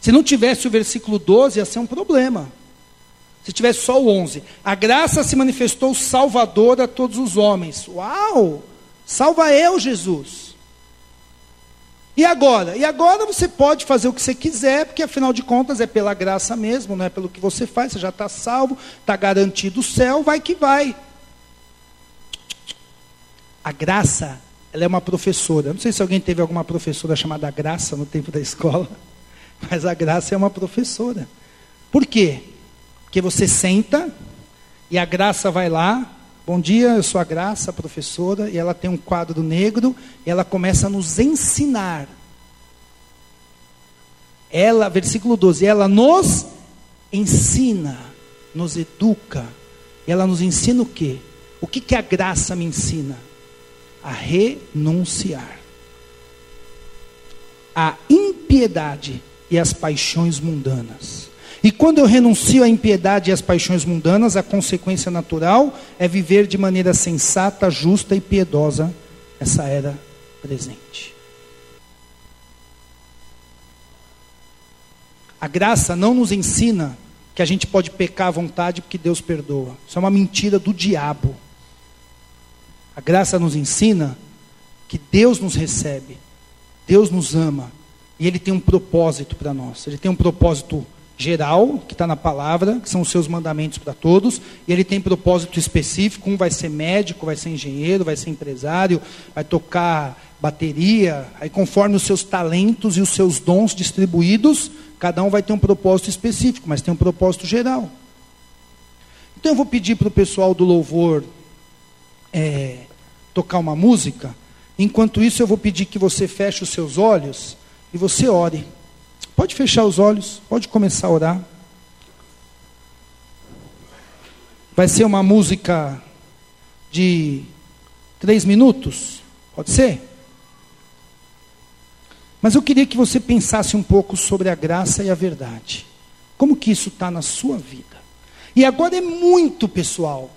Se não tivesse o versículo 12, ia ser um problema. Se tivesse só o 11. A graça se manifestou salvadora a todos os homens. Uau! Salva eu, Jesus. E agora? E agora você pode fazer o que você quiser, porque afinal de contas é pela graça mesmo, não é pelo que você faz, você já está salvo, está garantido o céu, vai que vai. A graça, ela é uma professora. Não sei se alguém teve alguma professora chamada Graça no tempo da escola, [LAUGHS] mas a graça é uma professora. Por quê? Porque você senta e a graça vai lá. Bom dia, eu sou a Graça, professora, e ela tem um quadro negro e ela começa a nos ensinar. Ela, versículo 12, ela nos ensina, nos educa. Ela nos ensina o quê? O que, que a graça me ensina? A renunciar à impiedade e às paixões mundanas. E quando eu renuncio à impiedade e às paixões mundanas, a consequência natural é viver de maneira sensata, justa e piedosa essa era presente. A graça não nos ensina que a gente pode pecar à vontade porque Deus perdoa. Isso é uma mentira do diabo. A graça nos ensina que Deus nos recebe, Deus nos ama e Ele tem um propósito para nós. Ele tem um propósito geral, que está na palavra, que são os seus mandamentos para todos, e ele tem propósito específico, um vai ser médico, vai ser engenheiro, vai ser empresário, vai tocar bateria, aí conforme os seus talentos e os seus dons distribuídos, cada um vai ter um propósito específico, mas tem um propósito geral. Então eu vou pedir para o pessoal do louvor é, tocar uma música, enquanto isso eu vou pedir que você feche os seus olhos e você ore. Pode fechar os olhos, pode começar a orar. Vai ser uma música de três minutos, pode ser? Mas eu queria que você pensasse um pouco sobre a graça e a verdade. Como que isso está na sua vida? E agora é muito pessoal.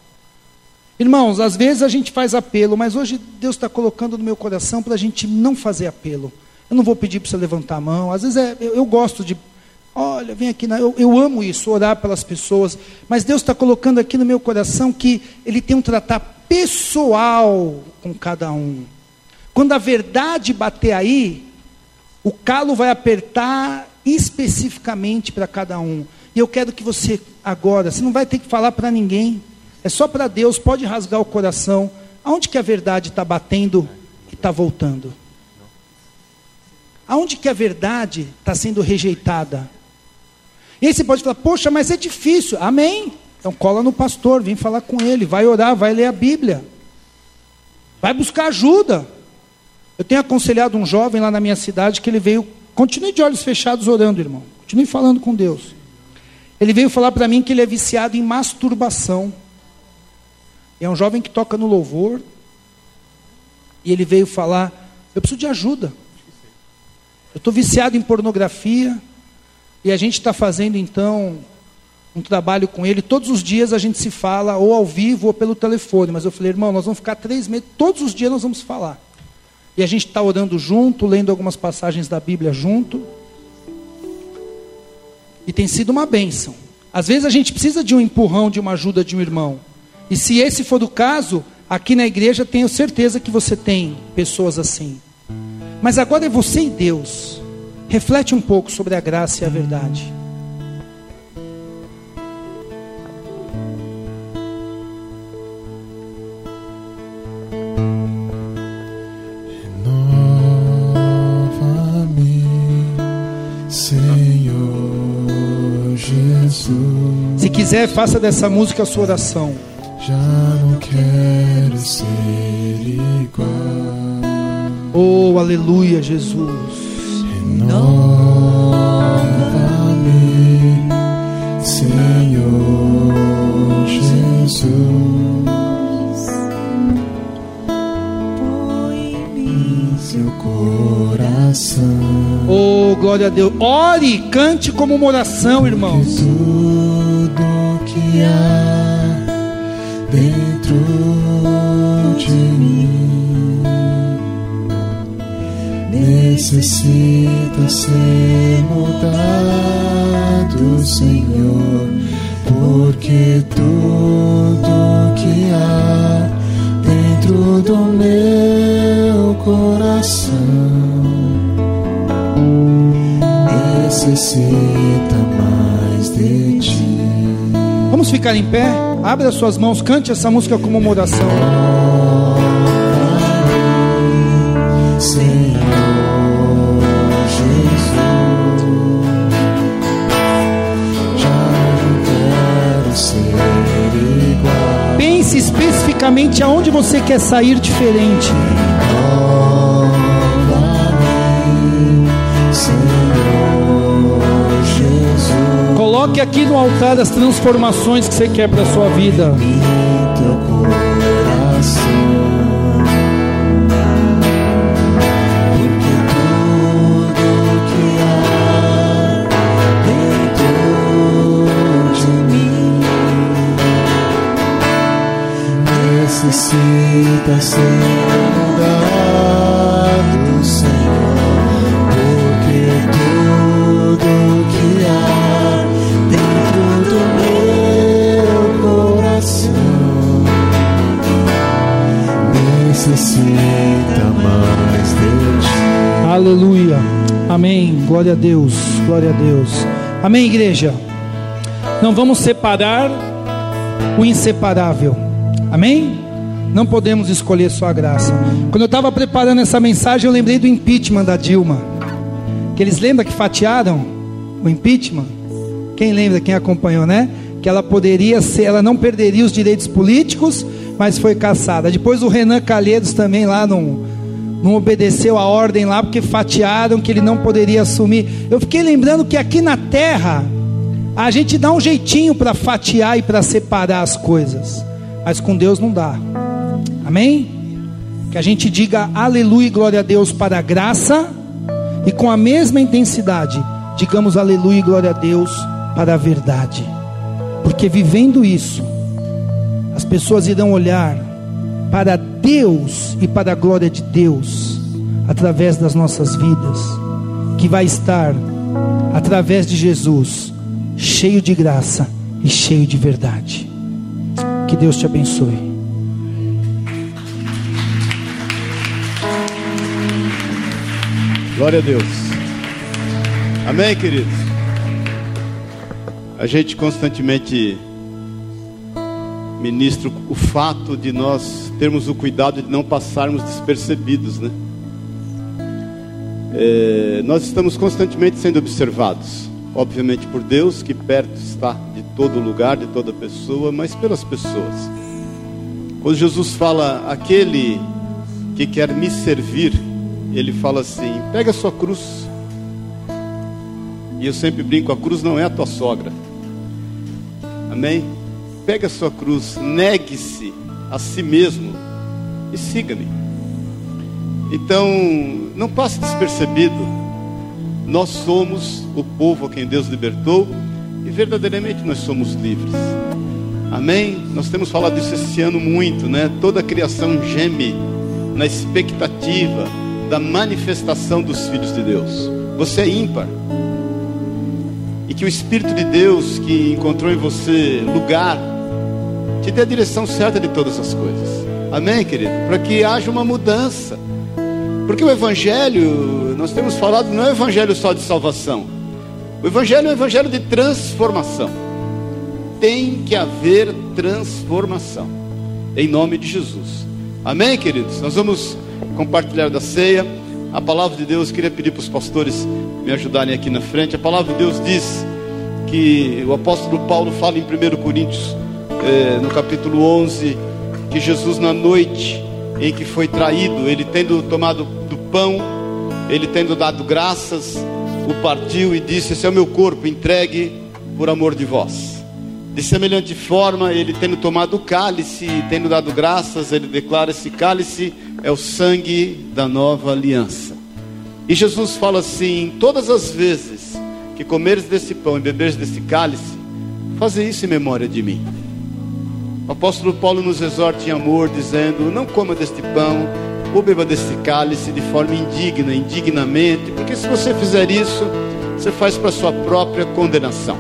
Irmãos, às vezes a gente faz apelo, mas hoje Deus está colocando no meu coração para a gente não fazer apelo. Eu não vou pedir para você levantar a mão. Às vezes é, eu, eu, gosto de. Olha, vem aqui. Eu, eu amo isso, orar pelas pessoas. Mas Deus está colocando aqui no meu coração que Ele tem um tratar pessoal com cada um. Quando a verdade bater aí, o calo vai apertar especificamente para cada um. E eu quero que você, agora, você não vai ter que falar para ninguém. É só para Deus, pode rasgar o coração. Aonde que a verdade está batendo e está voltando? Aonde que a verdade está sendo rejeitada? E aí você pode falar, poxa, mas é difícil. Amém. Então cola no pastor, vem falar com ele, vai orar, vai ler a Bíblia. Vai buscar ajuda. Eu tenho aconselhado um jovem lá na minha cidade que ele veio, continue de olhos fechados orando, irmão. Continue falando com Deus. Ele veio falar para mim que ele é viciado em masturbação. É um jovem que toca no louvor. E ele veio falar: Eu preciso de ajuda. Eu estou viciado em pornografia e a gente está fazendo então um trabalho com ele. Todos os dias a gente se fala, ou ao vivo ou pelo telefone. Mas eu falei, irmão, nós vamos ficar três meses, todos os dias nós vamos falar. E a gente está orando junto, lendo algumas passagens da Bíblia junto. E tem sido uma bênção. Às vezes a gente precisa de um empurrão, de uma ajuda de um irmão. E se esse for o caso, aqui na igreja tenho certeza que você tem pessoas assim. Mas agora é você e Deus. Reflete um pouco sobre a graça e a verdade. Se quiser, faça dessa música a sua oração. Já não quero ser igual. Oh, aleluia, Jesus. Renova-me, Senhor Jesus. Põe em mim seu coração. Oh, glória a Deus. Ore, cante como uma oração, irmãos. Tudo que há dentro de mim necessita ser mudado, Senhor, porque tudo que há dentro do meu coração necessita mais de ti. Vamos ficar em pé? Abre as suas mãos, cante essa música como uma oração. Pense especificamente aonde você quer sair diferente. Coloque aqui no altar as transformações que você quer para a sua vida. necessita ser necessita mais. Aleluia. Amém. Glória a Deus. Glória a Deus. Amém, igreja. Não vamos separar o inseparável. Amém? Não podemos escolher só a graça. Quando eu estava preparando essa mensagem, eu lembrei do impeachment da Dilma. Que eles lembram que fatiaram o impeachment? Quem lembra, quem acompanhou, né? Que ela poderia ser, ela não perderia os direitos políticos, mas foi caçada. Depois o Renan Calheiros também lá não, não obedeceu a ordem lá, porque fatiaram que ele não poderia assumir. Eu fiquei lembrando que aqui na terra, a gente dá um jeitinho para fatiar e para separar as coisas, mas com Deus não dá. Amém? Que a gente diga aleluia e glória a Deus para a graça, e com a mesma intensidade, digamos aleluia e glória a Deus para a verdade, porque vivendo isso, as pessoas irão olhar para Deus e para a glória de Deus através das nossas vidas, que vai estar através de Jesus, cheio de graça e cheio de verdade. Que Deus te abençoe. Glória a Deus. Amém, queridos? A gente constantemente ministra o fato de nós termos o cuidado de não passarmos despercebidos, né? É, nós estamos constantemente sendo observados, obviamente por Deus, que perto está de todo lugar, de toda pessoa, mas pelas pessoas. Quando Jesus fala, aquele que quer me servir, ele fala assim: pega a sua cruz. E eu sempre brinco: a cruz não é a tua sogra. Amém? Pega a sua cruz, negue-se a si mesmo e siga-me. Então, não passe despercebido. Nós somos o povo a quem Deus libertou e verdadeiramente nós somos livres. Amém? Nós temos falado isso esse ano muito, né? Toda a criação geme na expectativa da manifestação dos filhos de Deus. Você é ímpar. E que o Espírito de Deus que encontrou em você lugar, te dê a direção certa de todas as coisas. Amém, querido? Para que haja uma mudança. Porque o Evangelho, nós temos falado, não é o Evangelho só de salvação. O Evangelho é um Evangelho de transformação. Tem que haver transformação. Em nome de Jesus. Amém, queridos? Nós vamos compartilhar da ceia. A palavra de Deus, queria pedir para os pastores me ajudarem aqui na frente. A palavra de Deus diz que o apóstolo Paulo fala em 1 Coríntios, eh, no capítulo 11, que Jesus, na noite em que foi traído, ele tendo tomado do pão, ele tendo dado graças, o partiu e disse: Esse é o meu corpo entregue por amor de vós. De semelhante forma, ele tendo tomado o cálice, tendo dado graças, ele declara: Esse cálice é o sangue da nova aliança. E Jesus fala assim: Todas as vezes que comeres desse pão e beberes desse cálice, faze isso em memória de mim. O apóstolo Paulo nos exorta em amor, dizendo: Não coma deste pão ou beba desse cálice de forma indigna, indignamente, porque se você fizer isso, você faz para sua própria condenação.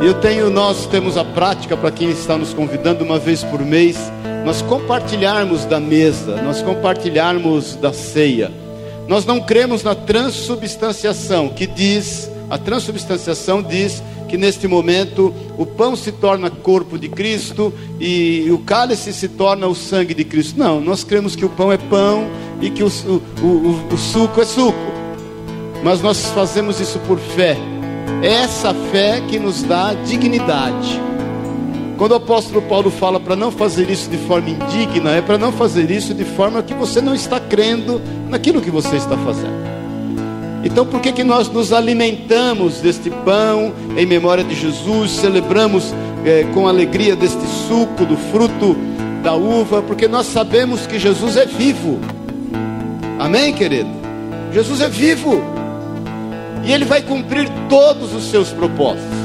Eu tenho, nós temos a prática para quem está nos convidando uma vez por mês, nós compartilharmos da mesa, nós compartilharmos da ceia. Nós não cremos na transubstanciação, que diz, a transubstanciação diz que neste momento o pão se torna corpo de Cristo e o cálice se torna o sangue de Cristo. Não, nós cremos que o pão é pão e que o, o, o, o suco é suco. Mas nós fazemos isso por fé essa fé que nos dá dignidade. Quando o apóstolo Paulo fala para não fazer isso de forma indigna, é para não fazer isso de forma que você não está crendo naquilo que você está fazendo. Então, por que, que nós nos alimentamos deste pão em memória de Jesus, celebramos é, com alegria deste suco, do fruto da uva? Porque nós sabemos que Jesus é vivo. Amém, querido? Jesus é vivo e Ele vai cumprir todos os seus propósitos.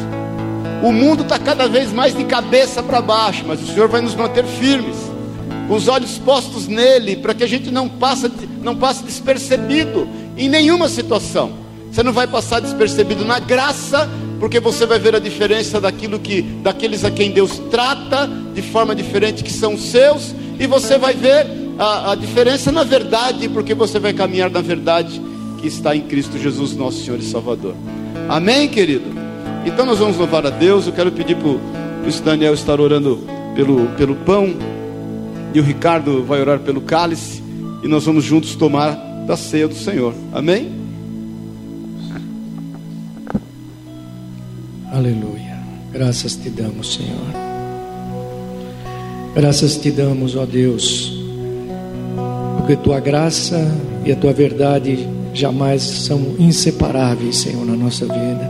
O mundo está cada vez mais de cabeça para baixo, mas o Senhor vai nos manter firmes, com os olhos postos nele, para que a gente não passe, não passe despercebido em nenhuma situação. Você não vai passar despercebido na graça, porque você vai ver a diferença daquilo que, daqueles a quem Deus trata de forma diferente que são seus, e você vai ver a, a diferença na verdade, porque você vai caminhar na verdade que está em Cristo Jesus, nosso Senhor e Salvador. Amém, querido? Então nós vamos louvar a Deus. Eu quero pedir para o Daniel estar orando pelo, pelo pão e o Ricardo vai orar pelo cálice e nós vamos juntos tomar da ceia do Senhor. Amém? Aleluia. Graças te damos, Senhor. Graças te damos, ó Deus, porque tua graça e a tua verdade jamais são inseparáveis, Senhor, na nossa vida.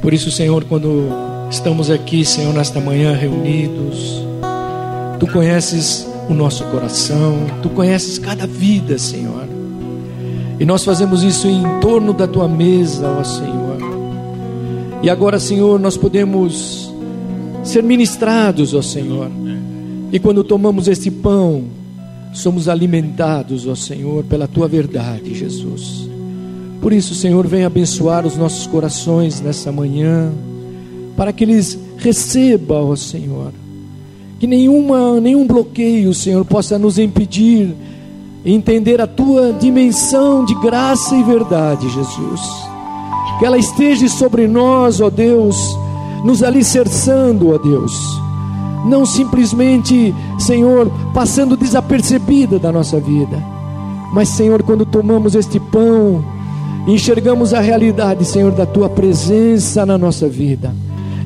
Por isso, Senhor, quando estamos aqui, Senhor, nesta manhã reunidos, tu conheces o nosso coração, tu conheces cada vida, Senhor. E nós fazemos isso em torno da tua mesa, ó Senhor. E agora, Senhor, nós podemos ser ministrados, ó Senhor. E quando tomamos este pão, somos alimentados, ó Senhor, pela tua verdade, Jesus. Por isso, Senhor, vem abençoar os nossos corações nessa manhã, para que eles recebam, ó Senhor, que nenhuma, nenhum bloqueio, Senhor, possa nos impedir entender a tua dimensão de graça e verdade, Jesus que ela esteja sobre nós, ó Deus, nos alicerçando, ó Deus. Não simplesmente, Senhor, passando desapercebida da nossa vida, mas, Senhor, quando tomamos este pão, enxergamos a realidade, Senhor, da tua presença na nossa vida.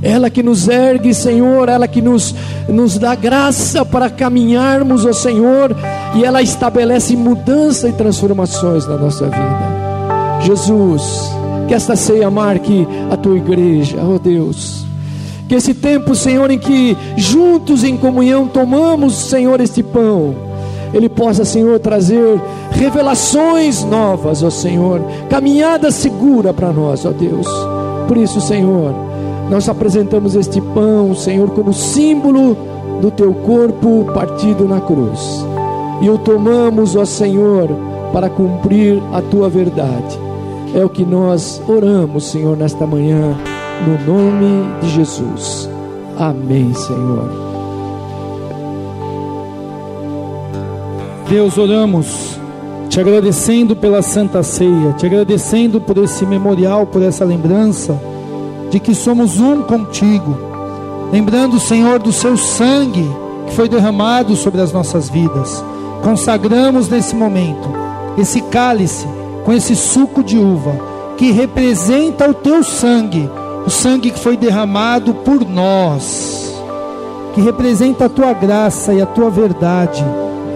Ela que nos ergue, Senhor, ela que nos, nos dá graça para caminharmos, ó Senhor, e ela estabelece mudança e transformações na nossa vida. Jesus, que esta ceia marque a tua igreja, oh Deus. Que esse tempo, Senhor, em que juntos em comunhão tomamos, Senhor, este pão, ele possa, Senhor, trazer revelações novas, ó Senhor, caminhada segura para nós, ó Deus. Por isso, Senhor, nós apresentamos este pão, Senhor, como símbolo do teu corpo partido na cruz. E o tomamos, ó Senhor, para cumprir a tua verdade. É o que nós oramos, Senhor, nesta manhã, no nome de Jesus. Amém, Senhor. Deus, oramos, te agradecendo pela Santa Ceia, te agradecendo por esse memorial, por essa lembrança de que somos um contigo. Lembrando, Senhor, do seu sangue que foi derramado sobre as nossas vidas. Consagramos nesse momento esse cálice com esse suco de uva, que representa o teu sangue, o sangue que foi derramado por nós, que representa a tua graça e a tua verdade,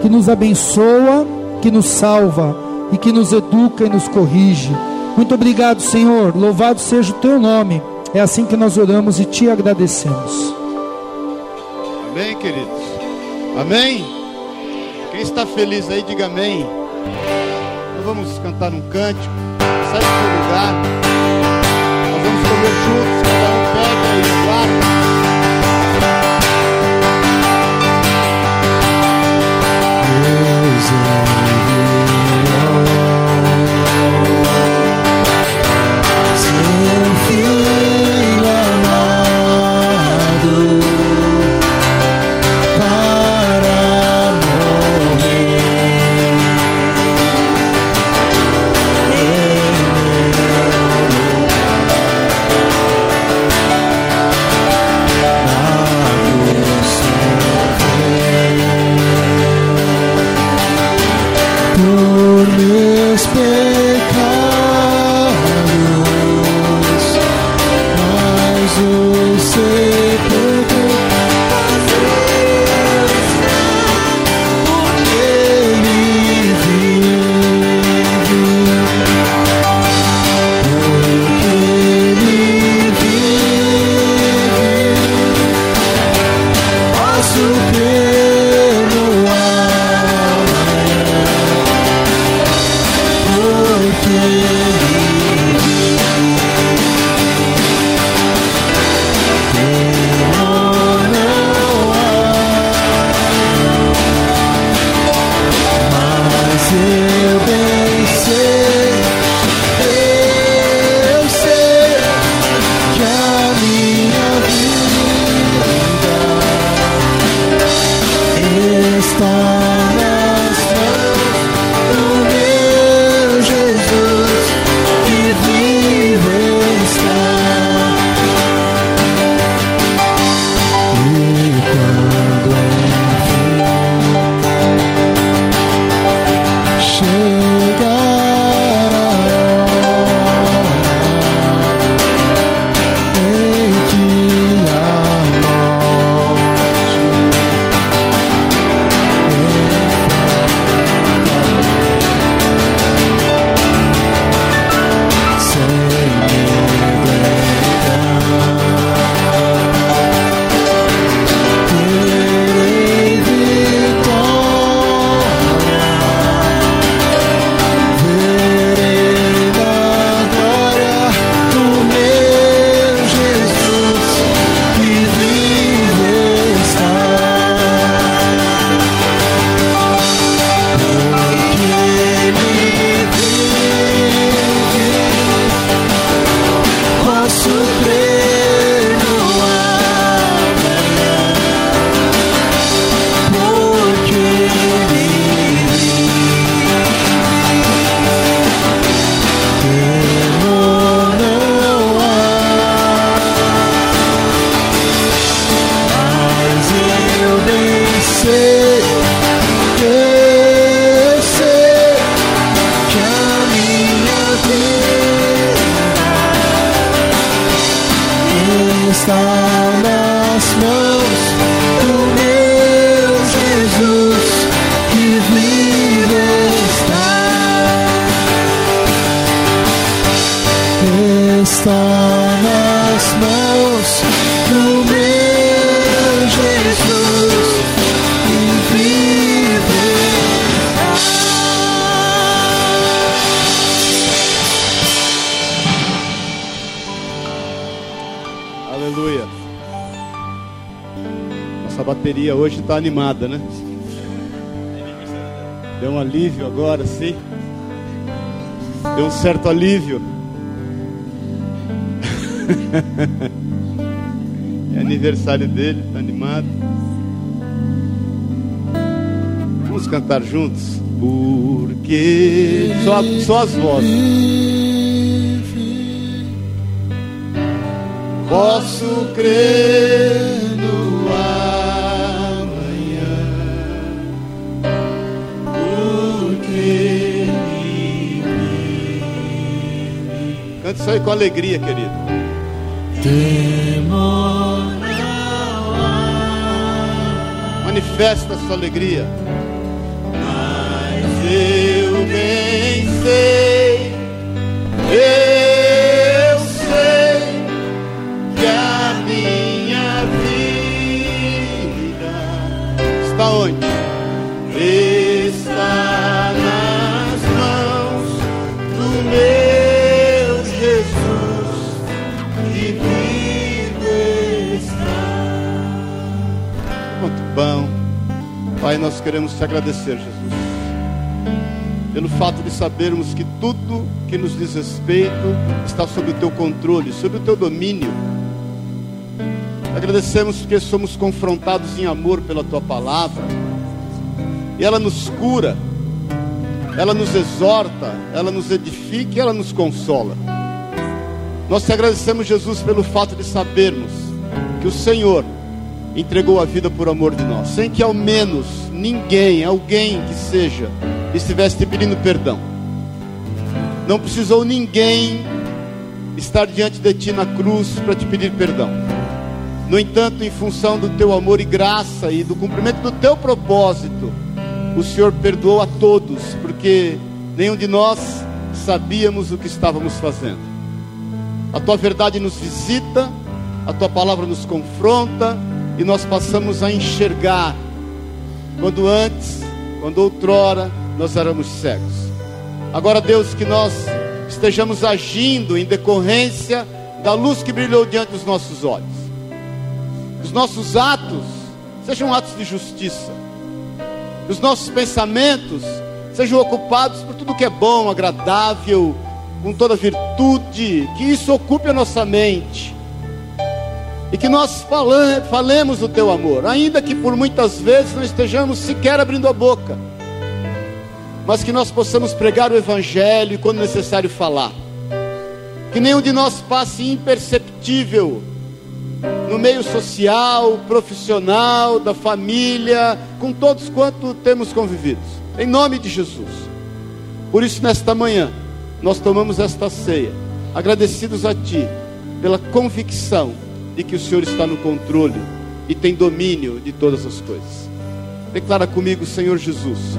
que nos abençoa, que nos salva e que nos educa e nos corrige. Muito obrigado, Senhor. Louvado seja o teu nome. É assim que nós oramos e te agradecemos. Amém, queridos. Amém. Quem está feliz aí, diga amém. Nós vamos cantar um cântico. Sai do seu lugar. Nós vamos comer juntos. Cada um pega e. Deus é. say. Hoje está animada, né? Deu um alívio agora, sim. Deu um certo alívio. [LAUGHS] é aniversário dele, está animado. Vamos cantar juntos? Porque só, só as vozes. Posso crer aí com alegria, querido. Manifesta a sua alegria. Mas eu bem sei, eu Pai, nós queremos te agradecer, Jesus pelo fato de sabermos que tudo que nos diz respeito está sob o teu controle, sob o teu domínio. Agradecemos porque somos confrontados em amor pela tua palavra, e ela nos cura, ela nos exorta, ela nos edifica e ela nos consola. Nós te agradecemos, Jesus, pelo fato de sabermos que o Senhor entregou a vida por amor de nós, sem que ao menos ninguém, alguém que seja, estivesse te pedindo perdão. Não precisou ninguém estar diante de ti na cruz para te pedir perdão. No entanto, em função do teu amor e graça e do cumprimento do teu propósito, o Senhor perdoou a todos, porque nenhum de nós sabíamos o que estávamos fazendo. A tua verdade nos visita, a tua palavra nos confronta e nós passamos a enxergar quando antes, quando outrora, nós éramos cegos. Agora, Deus, que nós estejamos agindo em decorrência da luz que brilhou diante dos nossos olhos. Os nossos atos sejam atos de justiça. Os nossos pensamentos sejam ocupados por tudo que é bom, agradável, com toda virtude, que isso ocupe a nossa mente. E que nós falemos do teu amor, ainda que por muitas vezes não estejamos sequer abrindo a boca mas que nós possamos pregar o Evangelho e, quando necessário, falar. Que nenhum de nós passe imperceptível no meio social, profissional, da família, com todos quanto temos convividos, em nome de Jesus. Por isso, nesta manhã, nós tomamos esta ceia, agradecidos a Ti, pela convicção de que o Senhor está no controle e tem domínio de todas as coisas. Declara comigo, Senhor Jesus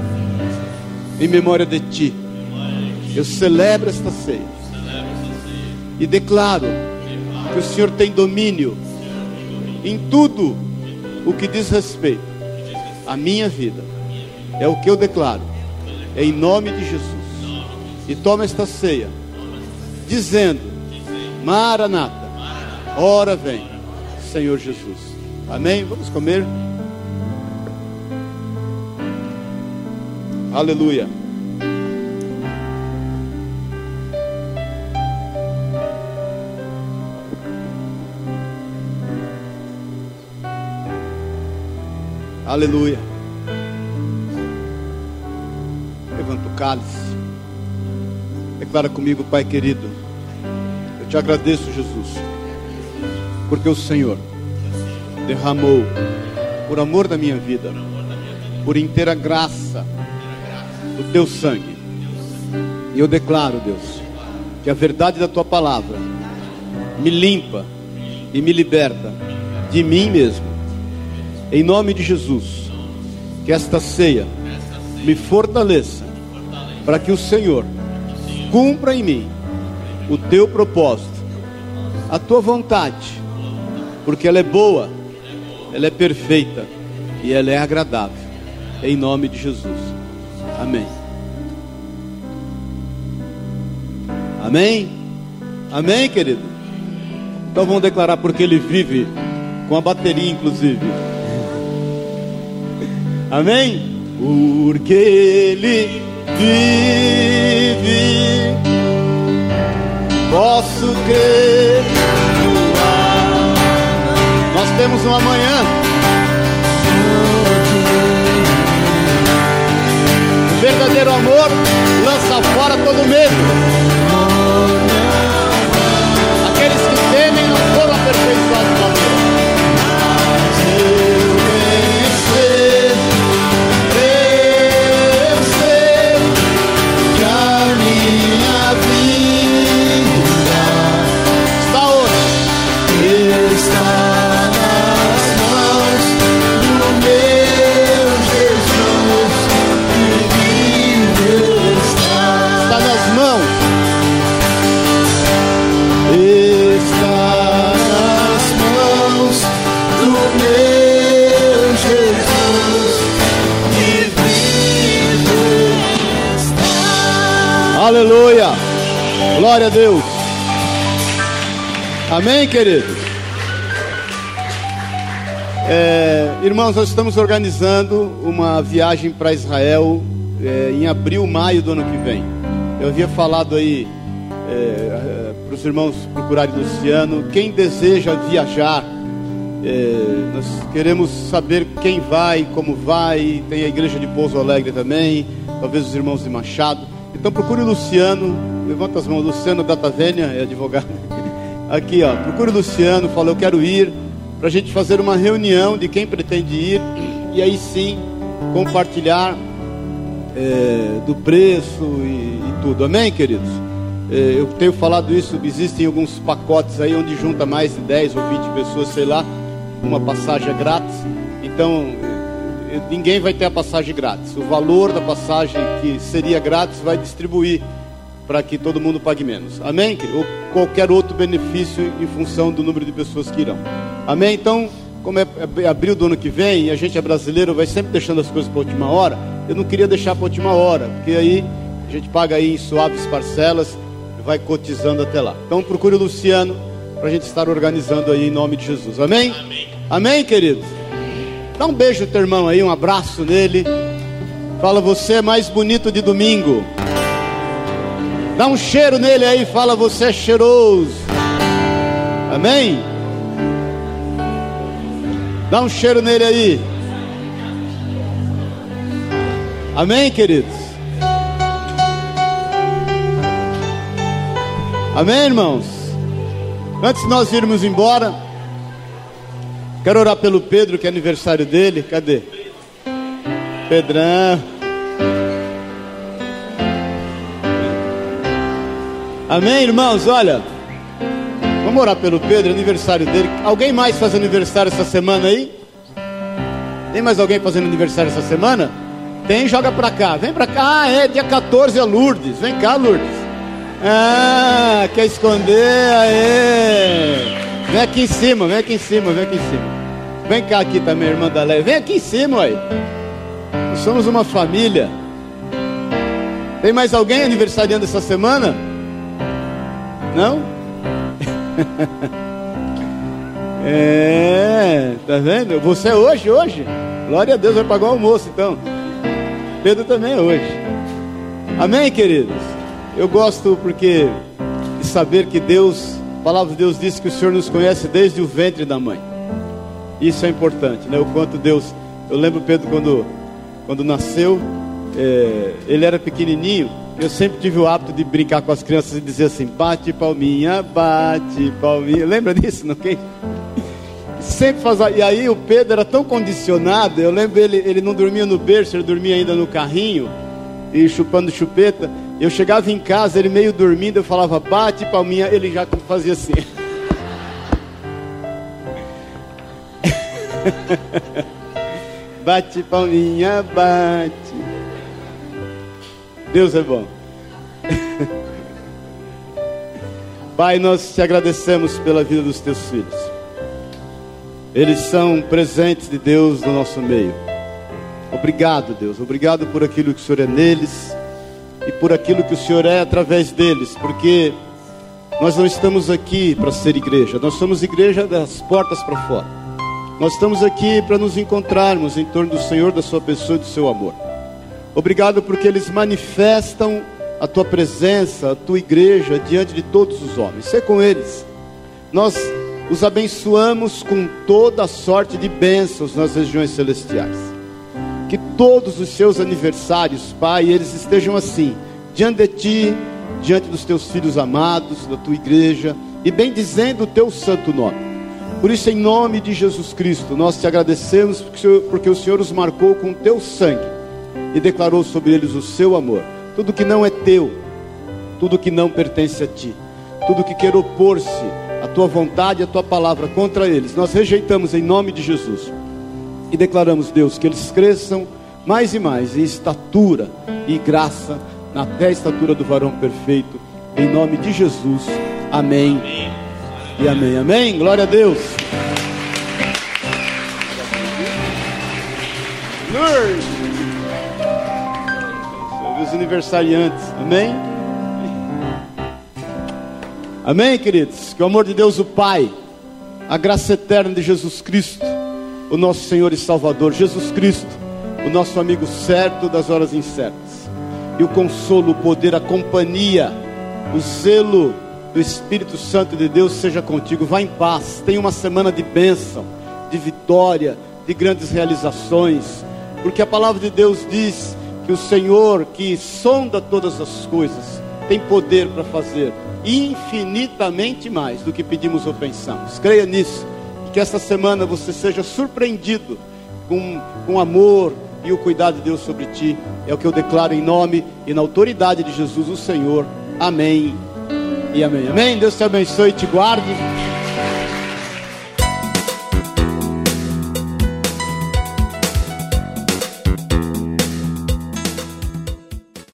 em memória de ti. Eu celebro esta ceia e declaro que o Senhor tem domínio em tudo o que diz respeito à minha vida. É o que eu declaro, em nome de Jesus. E toma esta ceia, dizendo: Maranata, ora vem, Senhor Jesus. Amém? Vamos comer. Aleluia. Aleluia. Levanta o cálice. Declara comigo, Pai querido. Eu te agradeço, Jesus, porque o Senhor derramou, por amor da minha vida, por inteira graça, o teu sangue. E eu declaro, Deus, que a verdade da tua palavra me limpa, e me liberta de mim mesmo. Em nome de Jesus, que esta ceia me fortaleça para que o Senhor cumpra em mim o teu propósito, a tua vontade, porque ela é boa, ela é perfeita e ela é agradável. Em nome de Jesus. Amém. Amém? Amém, querido? Então vamos declarar porque ele vive com a bateria, inclusive. Amém? Porque ele vive, posso crer. Temos um amanhã. O verdadeiro amor lança fora todo medo. Queridos? É, irmãos, nós estamos organizando uma viagem para Israel é, em abril, maio do ano que vem. Eu havia falado aí para os irmãos procurarem Luciano. Quem deseja viajar, é, nós queremos saber quem vai, como vai. Tem a igreja de Pouso Alegre também, talvez os irmãos de Machado. Então procure Luciano. Levanta as mãos, Luciano Datavênia, é advogado. Aqui, ó, procure o Luciano, fala, eu quero ir, para a gente fazer uma reunião de quem pretende ir, e aí sim compartilhar é, do preço e, e tudo. Amém, queridos? É, eu tenho falado isso, existem alguns pacotes aí onde junta mais de 10 ou 20 pessoas, sei lá, uma passagem é grátis. Então, ninguém vai ter a passagem grátis. O valor da passagem que seria grátis vai distribuir para que todo mundo pague menos. Amém? Ou qualquer outro benefício em função do número de pessoas que irão. Amém? Então, como é, é abril do ano que vem e a gente é brasileiro, vai sempre deixando as coisas para a última hora. Eu não queria deixar para a última hora, porque aí a gente paga aí em suaves parcelas e vai cotizando até lá. Então procure o Luciano para a gente estar organizando aí em nome de Jesus. Amém? Amém, Amém queridos? Dá um beijo teu irmão aí, um abraço nele. Fala, você é mais bonito de domingo. Dá um cheiro nele aí, fala, você é cheiroso. Amém? Dá um cheiro nele aí. Amém, queridos? Amém, irmãos? Antes de nós irmos embora, quero orar pelo Pedro, que é aniversário dele. Cadê? Pedrão. Amém, irmãos? Olha, vamos orar pelo Pedro, aniversário dele. Alguém mais faz aniversário essa semana aí? Tem mais alguém fazendo aniversário essa semana? Tem, joga pra cá. Vem pra cá. Ah, é dia 14 é Lourdes. Vem cá, Lourdes. Ah, quer esconder? Aê. Vem aqui em cima, vem aqui em cima, vem aqui em cima. Vem cá aqui também, irmã da Leia. Vem aqui em cima, aí. Nós somos uma família. Tem mais alguém aniversariando essa semana? Não? [LAUGHS] é, tá vendo? Você é hoje, hoje? Glória a Deus, vai pagar o almoço então. Pedro também é hoje. Amém, queridos? Eu gosto porque de saber que Deus, a palavra de Deus diz que o Senhor nos conhece desde o ventre da mãe. Isso é importante, né? O quanto Deus. Eu lembro Pedro quando, quando nasceu, é, ele era pequenininho. Eu sempre tive o hábito de brincar com as crianças e dizer assim: bate palminha, bate palminha. Lembra disso? Não quem? Sempre faz. E aí o Pedro era tão condicionado. Eu lembro ele, ele não dormia no berço, ele dormia ainda no carrinho e chupando chupeta. Eu chegava em casa, ele meio dormindo, eu falava bate palminha, ele já fazia assim. [LAUGHS] bate palminha, bate. Deus é bom. Pai, nós te agradecemos pela vida dos teus filhos. Eles são presentes de Deus no nosso meio. Obrigado, Deus. Obrigado por aquilo que o Senhor é neles e por aquilo que o Senhor é através deles, porque nós não estamos aqui para ser igreja, nós somos igreja das portas para fora. Nós estamos aqui para nos encontrarmos em torno do Senhor, da Sua pessoa e do Seu amor. Obrigado porque eles manifestam a tua presença, a tua igreja diante de todos os homens. Ser com eles. Nós os abençoamos com toda a sorte de bênçãos nas regiões celestiais. Que todos os seus aniversários, Pai, eles estejam assim, diante de ti, diante dos teus filhos amados, da tua igreja, e bem dizendo o teu santo nome. Por isso, em nome de Jesus Cristo, nós te agradecemos porque o Senhor os marcou com o teu sangue e declarou sobre eles o seu amor tudo que não é teu, tudo que não pertence a ti, tudo que quer opor-se à tua vontade e à tua palavra contra eles, nós rejeitamos em nome de Jesus e declaramos, Deus, que eles cresçam mais e mais em estatura e graça, até a estatura do varão perfeito, em nome de Jesus. Amém. amém. E amém. Amém. Glória a Deus. Lord aniversariantes. Amém? Amém, queridos? Que o amor de Deus, o Pai, a graça eterna de Jesus Cristo, o nosso Senhor e Salvador, Jesus Cristo, o nosso amigo certo das horas incertas, e o consolo, o poder, a companhia, o zelo do Espírito Santo de Deus seja contigo. Vá em paz, tenha uma semana de bênção, de vitória, de grandes realizações, porque a palavra de Deus diz que o Senhor, que sonda todas as coisas, tem poder para fazer infinitamente mais do que pedimos ou pensamos. Creia nisso. Que esta semana você seja surpreendido com, com amor e o cuidado de Deus sobre ti. É o que eu declaro em nome e na autoridade de Jesus, o Senhor. Amém e amém. Amém. Deus te abençoe e te guarde.